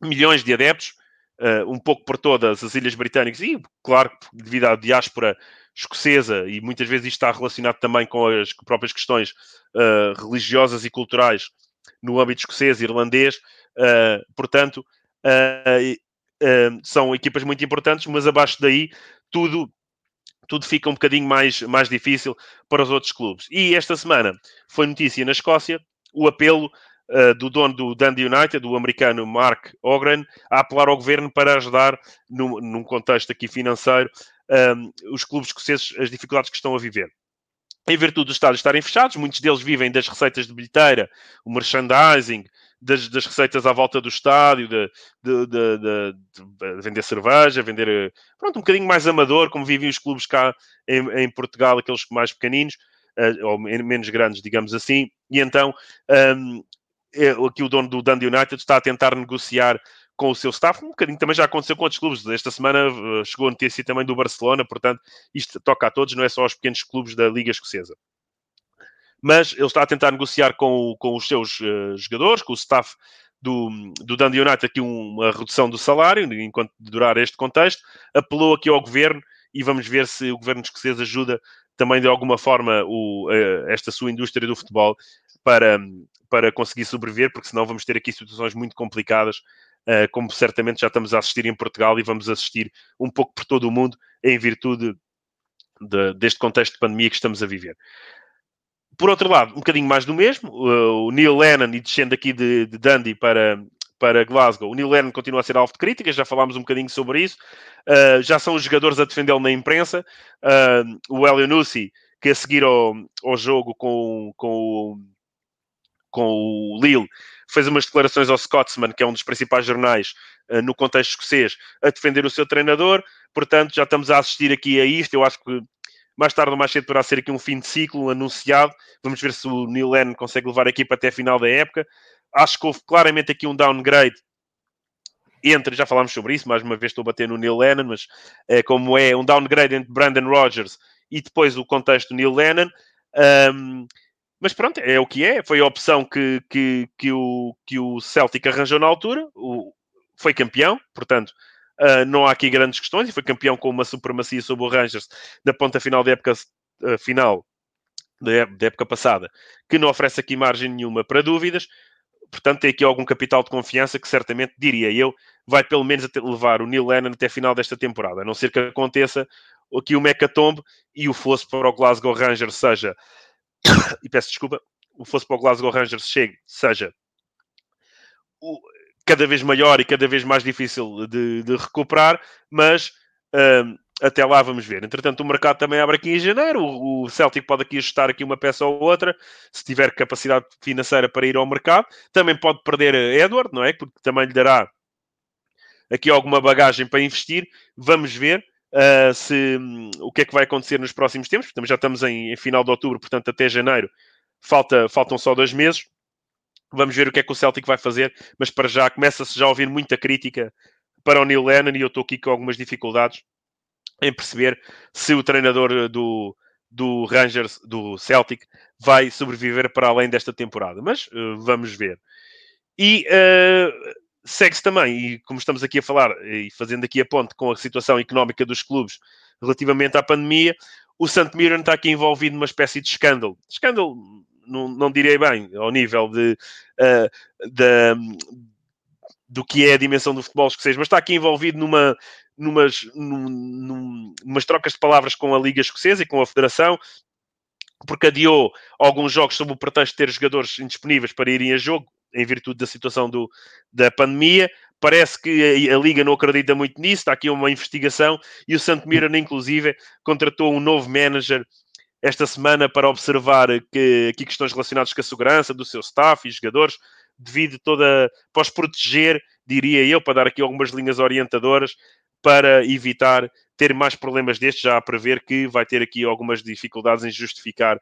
milhões de adeptos, uh, um pouco por todas as ilhas britânicas e, claro, devido à diáspora escocesa, e muitas vezes isto está relacionado também com as próprias questões uh, religiosas e culturais no âmbito escocês e irlandês, uh, portanto, são equipas muito importantes, mas abaixo daí tudo tudo fica um bocadinho mais, mais difícil para os outros clubes. E esta semana foi notícia na Escócia o apelo uh, do dono do Dundee United, do americano Mark Ogren, a apelar ao governo para ajudar, num, num contexto aqui financeiro, um, os clubes escoceses, as dificuldades que estão a viver. Em virtude dos estádios estarem fechados, muitos deles vivem das receitas de bilheteira, o merchandising, das, das, receitas à volta do estádio, de, de, de, de, vender cerveja, vender eh, pronto, um bocadinho mais amador, como vivem os clubes cá em, em Portugal, aqueles mais pequeninos, uh, ou menos grandes, digamos assim, e então um, é, aqui o dono do Dundee United está a tentar negociar com o seu staff, um bocadinho também já aconteceu com outros clubes. Esta semana uh, chegou a notícia também do Barcelona, portanto, isto toca a todos, não é só aos pequenos clubes da Liga Escocesa. Mas ele está a tentar negociar com, com os seus uh, jogadores, com o staff do, do Dundee United, aqui uma redução do salário, enquanto durar este contexto. Apelou aqui ao governo e vamos ver se o governo escocês ajuda também de alguma forma o, uh, esta sua indústria do futebol para, para conseguir sobreviver, porque senão vamos ter aqui situações muito complicadas, como certamente já estamos a assistir em Portugal e vamos assistir um pouco por todo o mundo em virtude de, deste contexto de pandemia que estamos a viver. Por outro lado, um bocadinho mais do mesmo, uh, o Neil Lennon, e descendo aqui de, de Dundee para, para Glasgow. O Neil Lennon continua a ser alvo de críticas, já falámos um bocadinho sobre isso. Uh, já são os jogadores a defendê-lo na imprensa. Uh, o Elio Nussi, que a seguir ao, ao jogo com, com com o Lille, fez umas declarações ao Scotsman, que é um dos principais jornais uh, no contexto escocês, a defender o seu treinador. Portanto, já estamos a assistir aqui a isto. Eu acho que mais tarde ou mais cedo poderá ser aqui um fim de ciclo anunciado. Vamos ver se o Neil Lennon consegue levar a equipa até a final da época. Acho que houve claramente aqui um downgrade entre, já falámos sobre isso, mais uma vez estou a bater no Neil Lennon, mas é, como é um downgrade entre Brandon Rogers e depois o contexto Neil Lennon. Um, mas pronto, é o que é. Foi a opção que, que, que, o, que o Celtic arranjou na altura. O, foi campeão, portanto, uh, não há aqui grandes questões. E foi campeão com uma supremacia sobre o Rangers da ponta final da época uh, final da, da época passada, que não oferece aqui margem nenhuma para dúvidas. Portanto, tem aqui algum capital de confiança que certamente, diria eu, vai pelo menos levar o Neil Lennon até a final desta temporada. A não ser que aconteça aqui o Mecatombe e o fosse para o Glasgow Rangers seja e peço desculpa, o fosse para o Glasgow Rangers chegue, seja o, cada vez maior e cada vez mais difícil de, de recuperar, mas um, até lá vamos ver. Entretanto, o mercado também abre aqui em janeiro. O, o Celtic pode aqui ajustar aqui uma peça ou outra, se tiver capacidade financeira para ir ao mercado. Também pode perder Edward, não é? Porque também lhe dará aqui alguma bagagem para investir. Vamos ver uh, se, um, o que é que vai acontecer nos próximos tempos. Também já estamos em, em, final de outubro, portanto, até janeiro falta, faltam só dois meses. Vamos ver o que é que o Celtic vai fazer, mas para já começa-se já a ouvir muita crítica para o Neil Lennon e eu estou aqui com algumas dificuldades em perceber se o treinador do, do Rangers, do Celtic, vai sobreviver para além desta temporada. Mas uh, vamos ver. E uh, segue-se também, e como estamos aqui a falar, e fazendo aqui a ponte com a situação económica dos clubes relativamente à pandemia, o St. Mirren está aqui envolvido numa espécie de escândalo. Escândalo, não, não direi bem, ao nível de, uh, de, do que é a dimensão do futebol escocês, mas está aqui envolvido numa, numas, num, numas trocas de palavras com a Liga Escocesa e com a Federação, porque adiou alguns jogos sob o pretexto de ter jogadores indisponíveis para irem a jogo, em virtude da situação do, da pandemia. Parece que a, a, Liga não acredita muito nisso, está aqui uma investigação e o Santo Mirren, inclusive, contratou um novo manager esta semana para observar que, questões relacionadas com a segurança do seu staff e jogadores, devido toda, para os proteger, diria eu, para dar aqui algumas linhas orientadoras, para evitar ter mais problemas destes, já a prever que vai ter aqui algumas dificuldades em justificar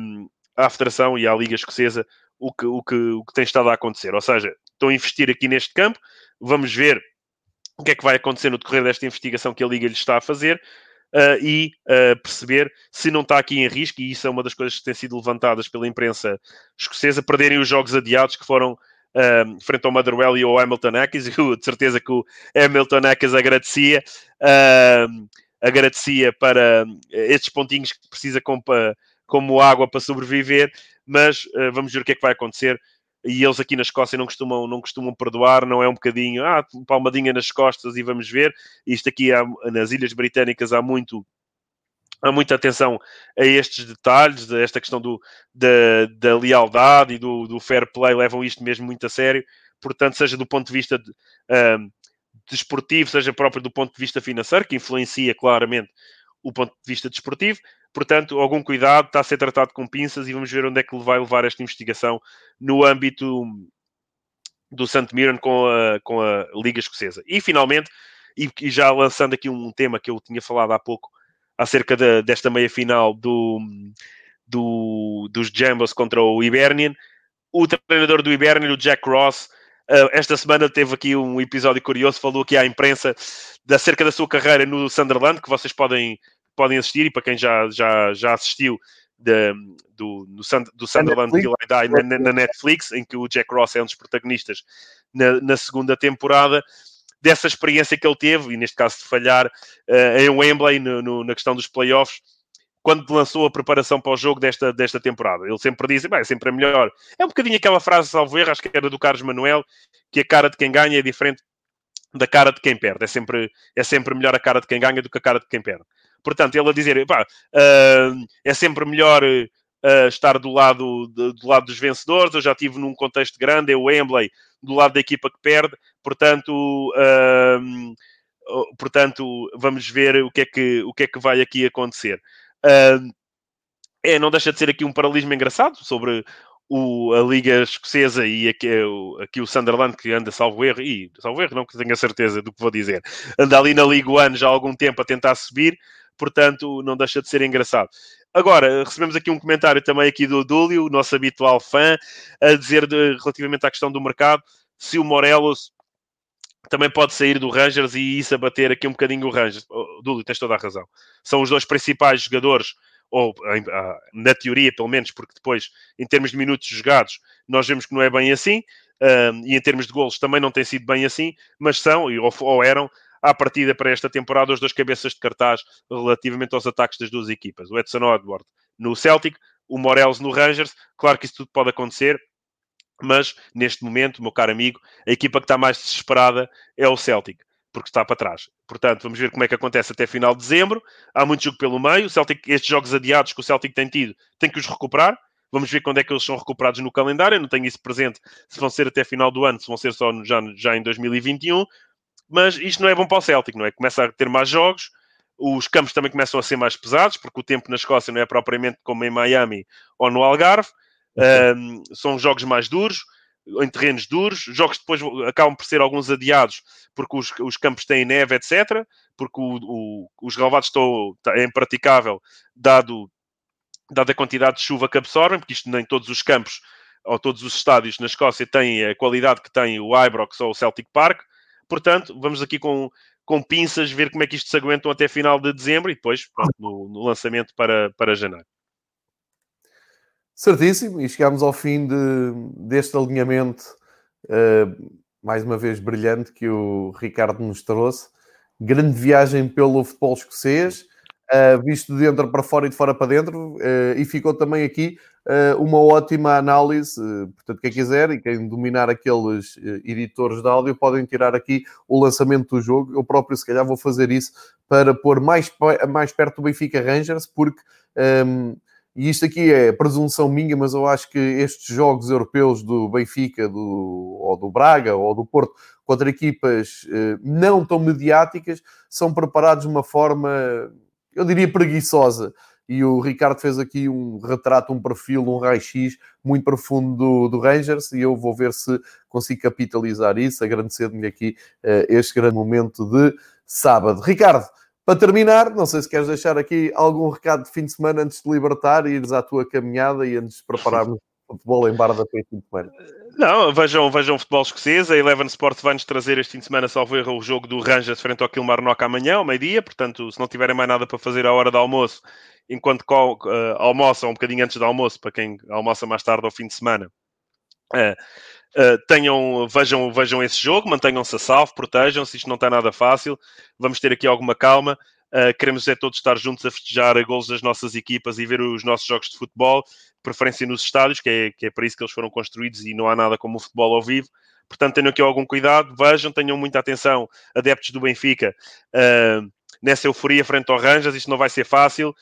um, à Federação e à Liga Escocesa o que, o, que, o que tem estado a acontecer. Ou seja, estão a investir aqui neste campo, vamos ver o que é que vai acontecer no decorrer desta investigação que a Liga lhe está a fazer. Uh, e uh, perceber se não está aqui em risco, e isso é uma das coisas que têm sido levantadas pela imprensa escocesa, perderem os jogos adiados que foram uh, frente ao Motherwell e ao Hamilton Acres, e de certeza que o Hamilton Acres agradecia, agradecia para estes pontinhos que precisa como, como água para sobreviver, mas vamos ver o que é que vai acontecer e eles aqui na Escócia não costumam, não costumam perdoar, não é um bocadinho, ah, palmadinha nas costas e vamos ver. Isto aqui há, nas Ilhas Britânicas há muito há muita atenção a estes detalhes, a esta questão do, da, da lealdade e do, do, fair play, levam isto mesmo muito a sério. Portanto, seja do ponto de vista de, desportivo, seja próprio do ponto de vista financeiro, que influencia claramente o ponto de vista desportivo, Portanto, algum cuidado, está a ser tratado com pinças e vamos ver onde é que vai levar esta investigação no âmbito do St. Mirren com a, com a Liga Escocesa. E finalmente, e, e, já lançando aqui um tema que eu tinha falado há pouco acerca de, desta meia final do, do, dos Jambos contra o Hibernian, o treinador do Hibernian, o Jack Ross, uh, esta semana teve aqui um episódio curioso, falou aqui à imprensa acerca da sua carreira no Sunderland, que vocês podem podem assistir, e para quem já, já, já assistiu de, do, do, do Sunderland Till I Die na, na, Netflix, em que o Jack Ross é um dos protagonistas na, na segunda temporada, dessa experiência que ele teve, e neste caso de falhar uh, em Wembley no, no, na questão dos playoffs, quando lançou a preparação para o jogo desta, desta temporada. Ele sempre diz, é sempre a melhor. É um bocadinho aquela frase, salvo erro, acho que era do Carlos Manuel, que a cara de quem ganha é diferente da cara de quem perde. É sempre, é sempre melhor a cara de quem ganha do que a cara de quem perde. Portanto, ele a dizer, pá, uh, é sempre melhor uh, estar do lado, de, do lado dos vencedores. Eu já estive num contexto grande, é o Wembley, do lado da equipa que perde. Portanto, uh, portanto vamos ver o que, é que, o que é que vai aqui acontecer. é, não deixa de ser aqui um paralelismo engraçado sobre o, a Liga Escocesa e aqui, aqui, o Sunderland, que anda salvo erro, e salvo erro, não que tenho a certeza do que vou dizer, anda ali na Liga One já há algum tempo a tentar subir, portanto não deixa de ser engraçado. Agora, recebemos aqui um comentário também aqui do Dúlio, nosso habitual fã, a dizer de, relativamente à questão do mercado, se o Morelos também pode sair do Rangers e isso abater aqui um bocadinho o Rangers. Oh, Dúlio, tens toda a razão. São os dois principais jogadores, ou na teoria pelo menos, porque depois, em termos de minutos jogados, nós vemos que não é bem assim, e em termos de golos também não tem sido bem assim, mas são, ou, ou eram, à partida para esta temporada os dois cabeças de cartaz relativamente aos ataques das duas equipas. O Edson Edward no Celtic, o Morelos no Rangers. Claro que isso tudo pode acontecer, mas neste momento, meu caro amigo, a equipa que está mais desesperada é o Celtic, porque está para trás. Portanto, vamos ver como é que acontece até final de dezembro. Há muito jogo pelo meio. O Celtic, estes jogos adiados que o Celtic tem tido, tem que os recuperar. Vamos ver quando é que eles são recuperados no calendário. Eu não tenho isso presente se vão ser até final do ano, se vão ser só já, já em 2021 mas isto não é bom para o Celtic, não é? Começa a ter mais jogos, os campos também começam a ser mais pesados, porque o tempo na Escócia não é propriamente como em Miami ou no Algarve, um, são jogos mais duros, em terrenos duros, jogos depois acabam por ser alguns adiados, porque os, os campos têm neve, etc., porque o, o, os relevados estão tá, é impraticável, dado, dado a quantidade de chuva que absorvem, porque isto nem todos os campos ou todos os estádios na Escócia têm a qualidade que tem o Ibrox ou o Celtic Park, Portanto, vamos aqui com, com pinças ver como é que isto se aguentam até final de dezembro e depois pronto, no, no, lançamento para, para janeiro. Certíssimo, e chegamos ao fim de, deste alinhamento uh, mais uma vez brilhante que o Ricardo nos trouxe. Grande viagem pelo futebol escocês uh, visto de dentro para fora e de fora para dentro, uh, e ficou também aqui uh, uma ótima análise. portanto, quem quiser e quem dominar aqueles editores de áudio podem tirar aqui o lançamento do jogo. Eu próprio, se calhar, vou fazer isso para pôr mais, mais perto do Benfica Rangers, porque. Um, ehm, e isto aqui é presunção minha, mas eu acho que estes jogos europeus do Benfica, do, ou do Braga, ou do Porto, contra equipas eh, não tão mediáticas, são preparados de uma forma eu diria preguiçosa. e o Ricardo fez aqui um retrato, um perfil, um raio-x muito profundo do, do, Rangers e eu vou ver se consigo capitalizar isso, agradecendo-lhe aqui uh, este grande momento de sábado. Ricardo, para terminar, não sei se queres deixar aqui algum recado de fim de semana antes de libertar e ires à tua caminhada e antes de prepararmos o futebol em Barda para este fim de semana. Não, vejam, vejam o futebol escocês. A Eleven Sports vai-nos trazer este fim de semana, salvo erro, o jogo do Rangers frente ao Kilmarnock amanhã, ao meio-dia. Portanto, se não tiverem mais nada para fazer à hora do almoço, enquanto uh, almoçam um bocadinho antes do almoço, para quem almoça mais tarde ao fim de semana, uh, uh, tenham, vejam, vejam esse jogo, mantenham-se a salvo, protejam-se. Isto não está nada fácil. Vamos ter aqui alguma calma. Uh, queremos é todos estar juntos a festejar gols das nossas equipas e ver os nossos jogos de futebol, preferência nos estádios, que é, que é para isso que eles foram construídos e não há nada como o futebol ao vivo. Portanto, tenham aqui algum cuidado, vejam, tenham muita atenção, adeptos do Benfica, uh, nessa euforia frente ao Ranjas, isto não vai ser fácil,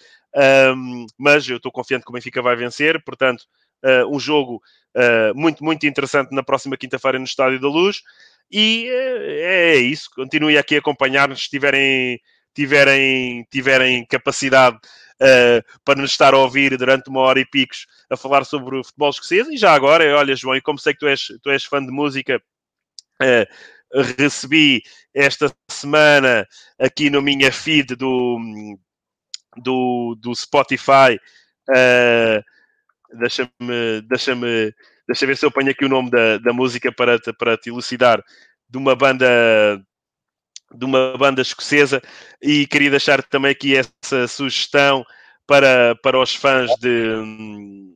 um, mas eu estou confiante que o Benfica vai vencer, portanto, uh, um jogo uh, muito, muito interessante na próxima quinta-feira no Estádio da Luz, e é, isso, continue aqui a acompanhar-nos. Se tiverem tiverem, tiverem capacidade uh, para nos estar a ouvir durante uma hora e picos a falar sobre o futebol escocês. E já agora, olha, João, e como sei que tu és, tu és fã de música, uh, recebi esta semana aqui no minha feed do, do, do Spotify. Uh, deixa-me deixa-me deixa ver se eu ponho aqui o nome da, da música para te, para te elucidar de uma banda de uma banda escocesa e queria deixar também aqui essa sugestão para, para os fãs de,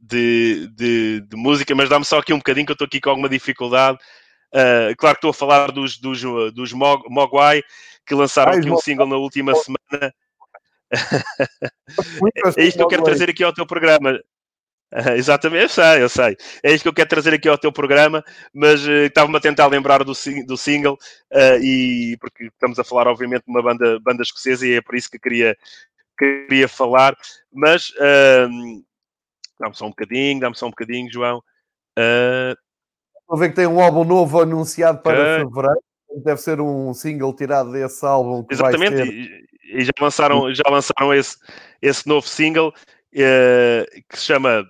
de, de, de música, mas dá-me só aqui um bocadinho que eu estou aqui com alguma dificuldade. Uh, claro que estou a falar dos, dos, dos Mog, Mogwai, que lançaram Ai, aqui um single na última semana. é isto que eu quero trazer aqui ao teu programa. exatamente, eu sei, eu sei. É isto que eu quero trazer aqui ao teu programa, mas uh, estava-me a tentar lembrar do, do single, uh, e porque estamos a falar, obviamente, de uma banda, banda escocesa e é por isso que queria, queria falar. Mas uh, dá-me só um bocadinho, dá-me só um bocadinho, João. Uh... Estou a ver que tem um álbum novo anunciado para fevereiro. Deve ser um single tirado desse álbum. Exatamente, e, e, já lançaram, já lançaram esse, esse novo single que se chama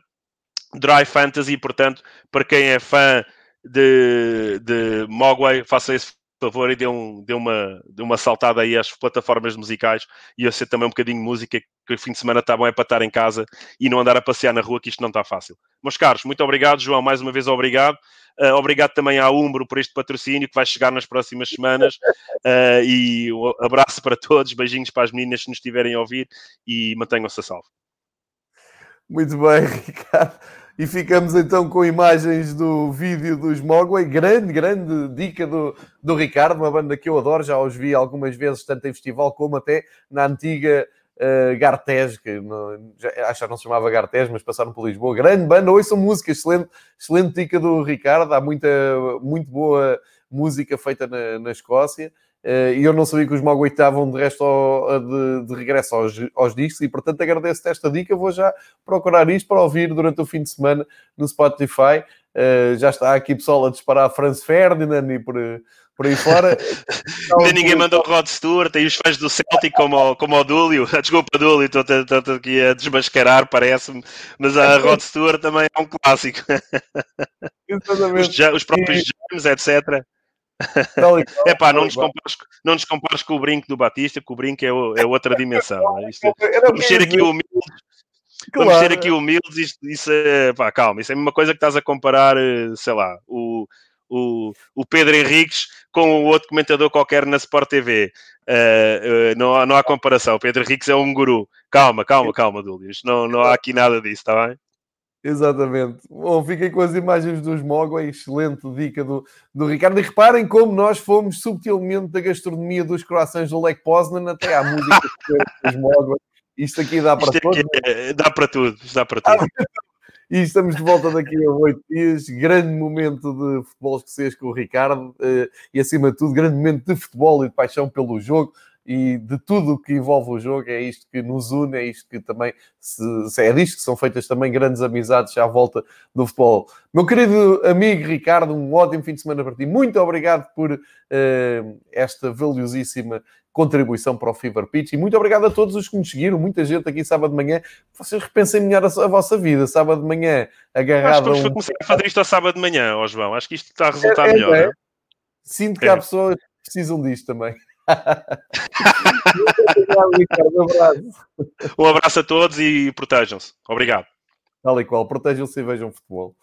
Dry Fantasy, portanto, para quem é fã de, de Mogwai, faça esse favor e dê, um, dê, uma, dê uma saltada aí às plataformas musicais e eu sei também um bocadinho de música, que o fim de semana está bom é para estar em casa e não andar a passear na rua, que isto não está fácil. Meus caros, muito obrigado, João, mais uma vez obrigado. Uh, obrigado também à Umbro por este patrocínio que vai chegar nas próximas semanas uh, e um abraço para todos, beijinhos para as meninas que nos estiverem a ouvir e mantenham-se a salvo. Muito bem, Ricardo. E ficamos então com imagens do vídeo dos Mogwai. Grande, grande dica do, do Ricardo, uma banda que eu adoro, já os vi algumas vezes, tanto em festival como até na antiga uh, Gartes, que já, acho que não se chamava Gartes, mas passaram por Lisboa. Grande banda, ouçam música, excelente, excelente dica do Ricardo. Há muita, muito boa música feita na, na Escócia. Eh, e eu não sabia que os Mogwai estavam de resto ao, de, de, regresso aos, aos discos e portanto agradeço-te esta dica, vou já procurar isto para ouvir durante o fim de semana no Spotify. Uh, já está aqui pessoal a disparar Franz Ferdinand e por, por aí fora. Nem ninguém mandou o Rod Stewart, tem os fãs do Celtic como, como o Dúlio. Desculpa, Dúlio, estou, estou aqui a desmascarar, parece-me, mas a Rod Stewart também é um clássico. Os, os, próprios James, etc. É pá, não, nos compares, não nos compares com o brinco do Batista, que o brinco é, é outra dimensão. É? Isto, vamos ser aqui humildes. Claro. Vamos ser aqui humildes, isto, isso é, pá, calma, isso é a mesma coisa que estás a comparar, eh, sei lá, o, o, o Pedro Henriques com o outro comentador qualquer na Sport TV. Uh, uh, não, há, não há comparação. O Pedro Henriques é um guru. Calma, calma, calma, Dúlio. Não, não há aqui nada disso, está bem? Exatamente. Bom, fiquem com as imagens dos Mogwai, excelente dica do, do Ricardo. E reparem como nós fomos subtilmente da gastronomia dos croissants do Lake Poznan até à música dos Mogwai. Isto aqui dá para tudo. É, dá para tudo, dá para tudo. e estamos de volta daqui a oito dias. Grande momento de futebol escocês com o Ricardo eh, e, acima de tudo, grande momento de futebol e de paixão pelo jogo e de tudo o que envolve o jogo. É isto que nos une, é isto que também se, é disto que são feitas também grandes amizades à volta do futebol. Meu querido amigo Ricardo, um ótimo fim de semana para ti. Muito obrigado por uh, esta valiosíssima contribuição para o Fever Pitch e muito obrigado a todos os que nos seguiram. Muita gente aqui sábado de manhã. Vocês repensem melhor a, a vossa vida. Sábado de manhã, agarrado. Acho que vamos um... a fazer isto a sábado de manhã, ó João. Acho que isto está a é, resultar é, é, melhor. É. Sinto que há é. pessoas que precisam disto também um abraço a todos e protejam-se. Obrigado. Tal e qual, protejam-se e vejam futebol.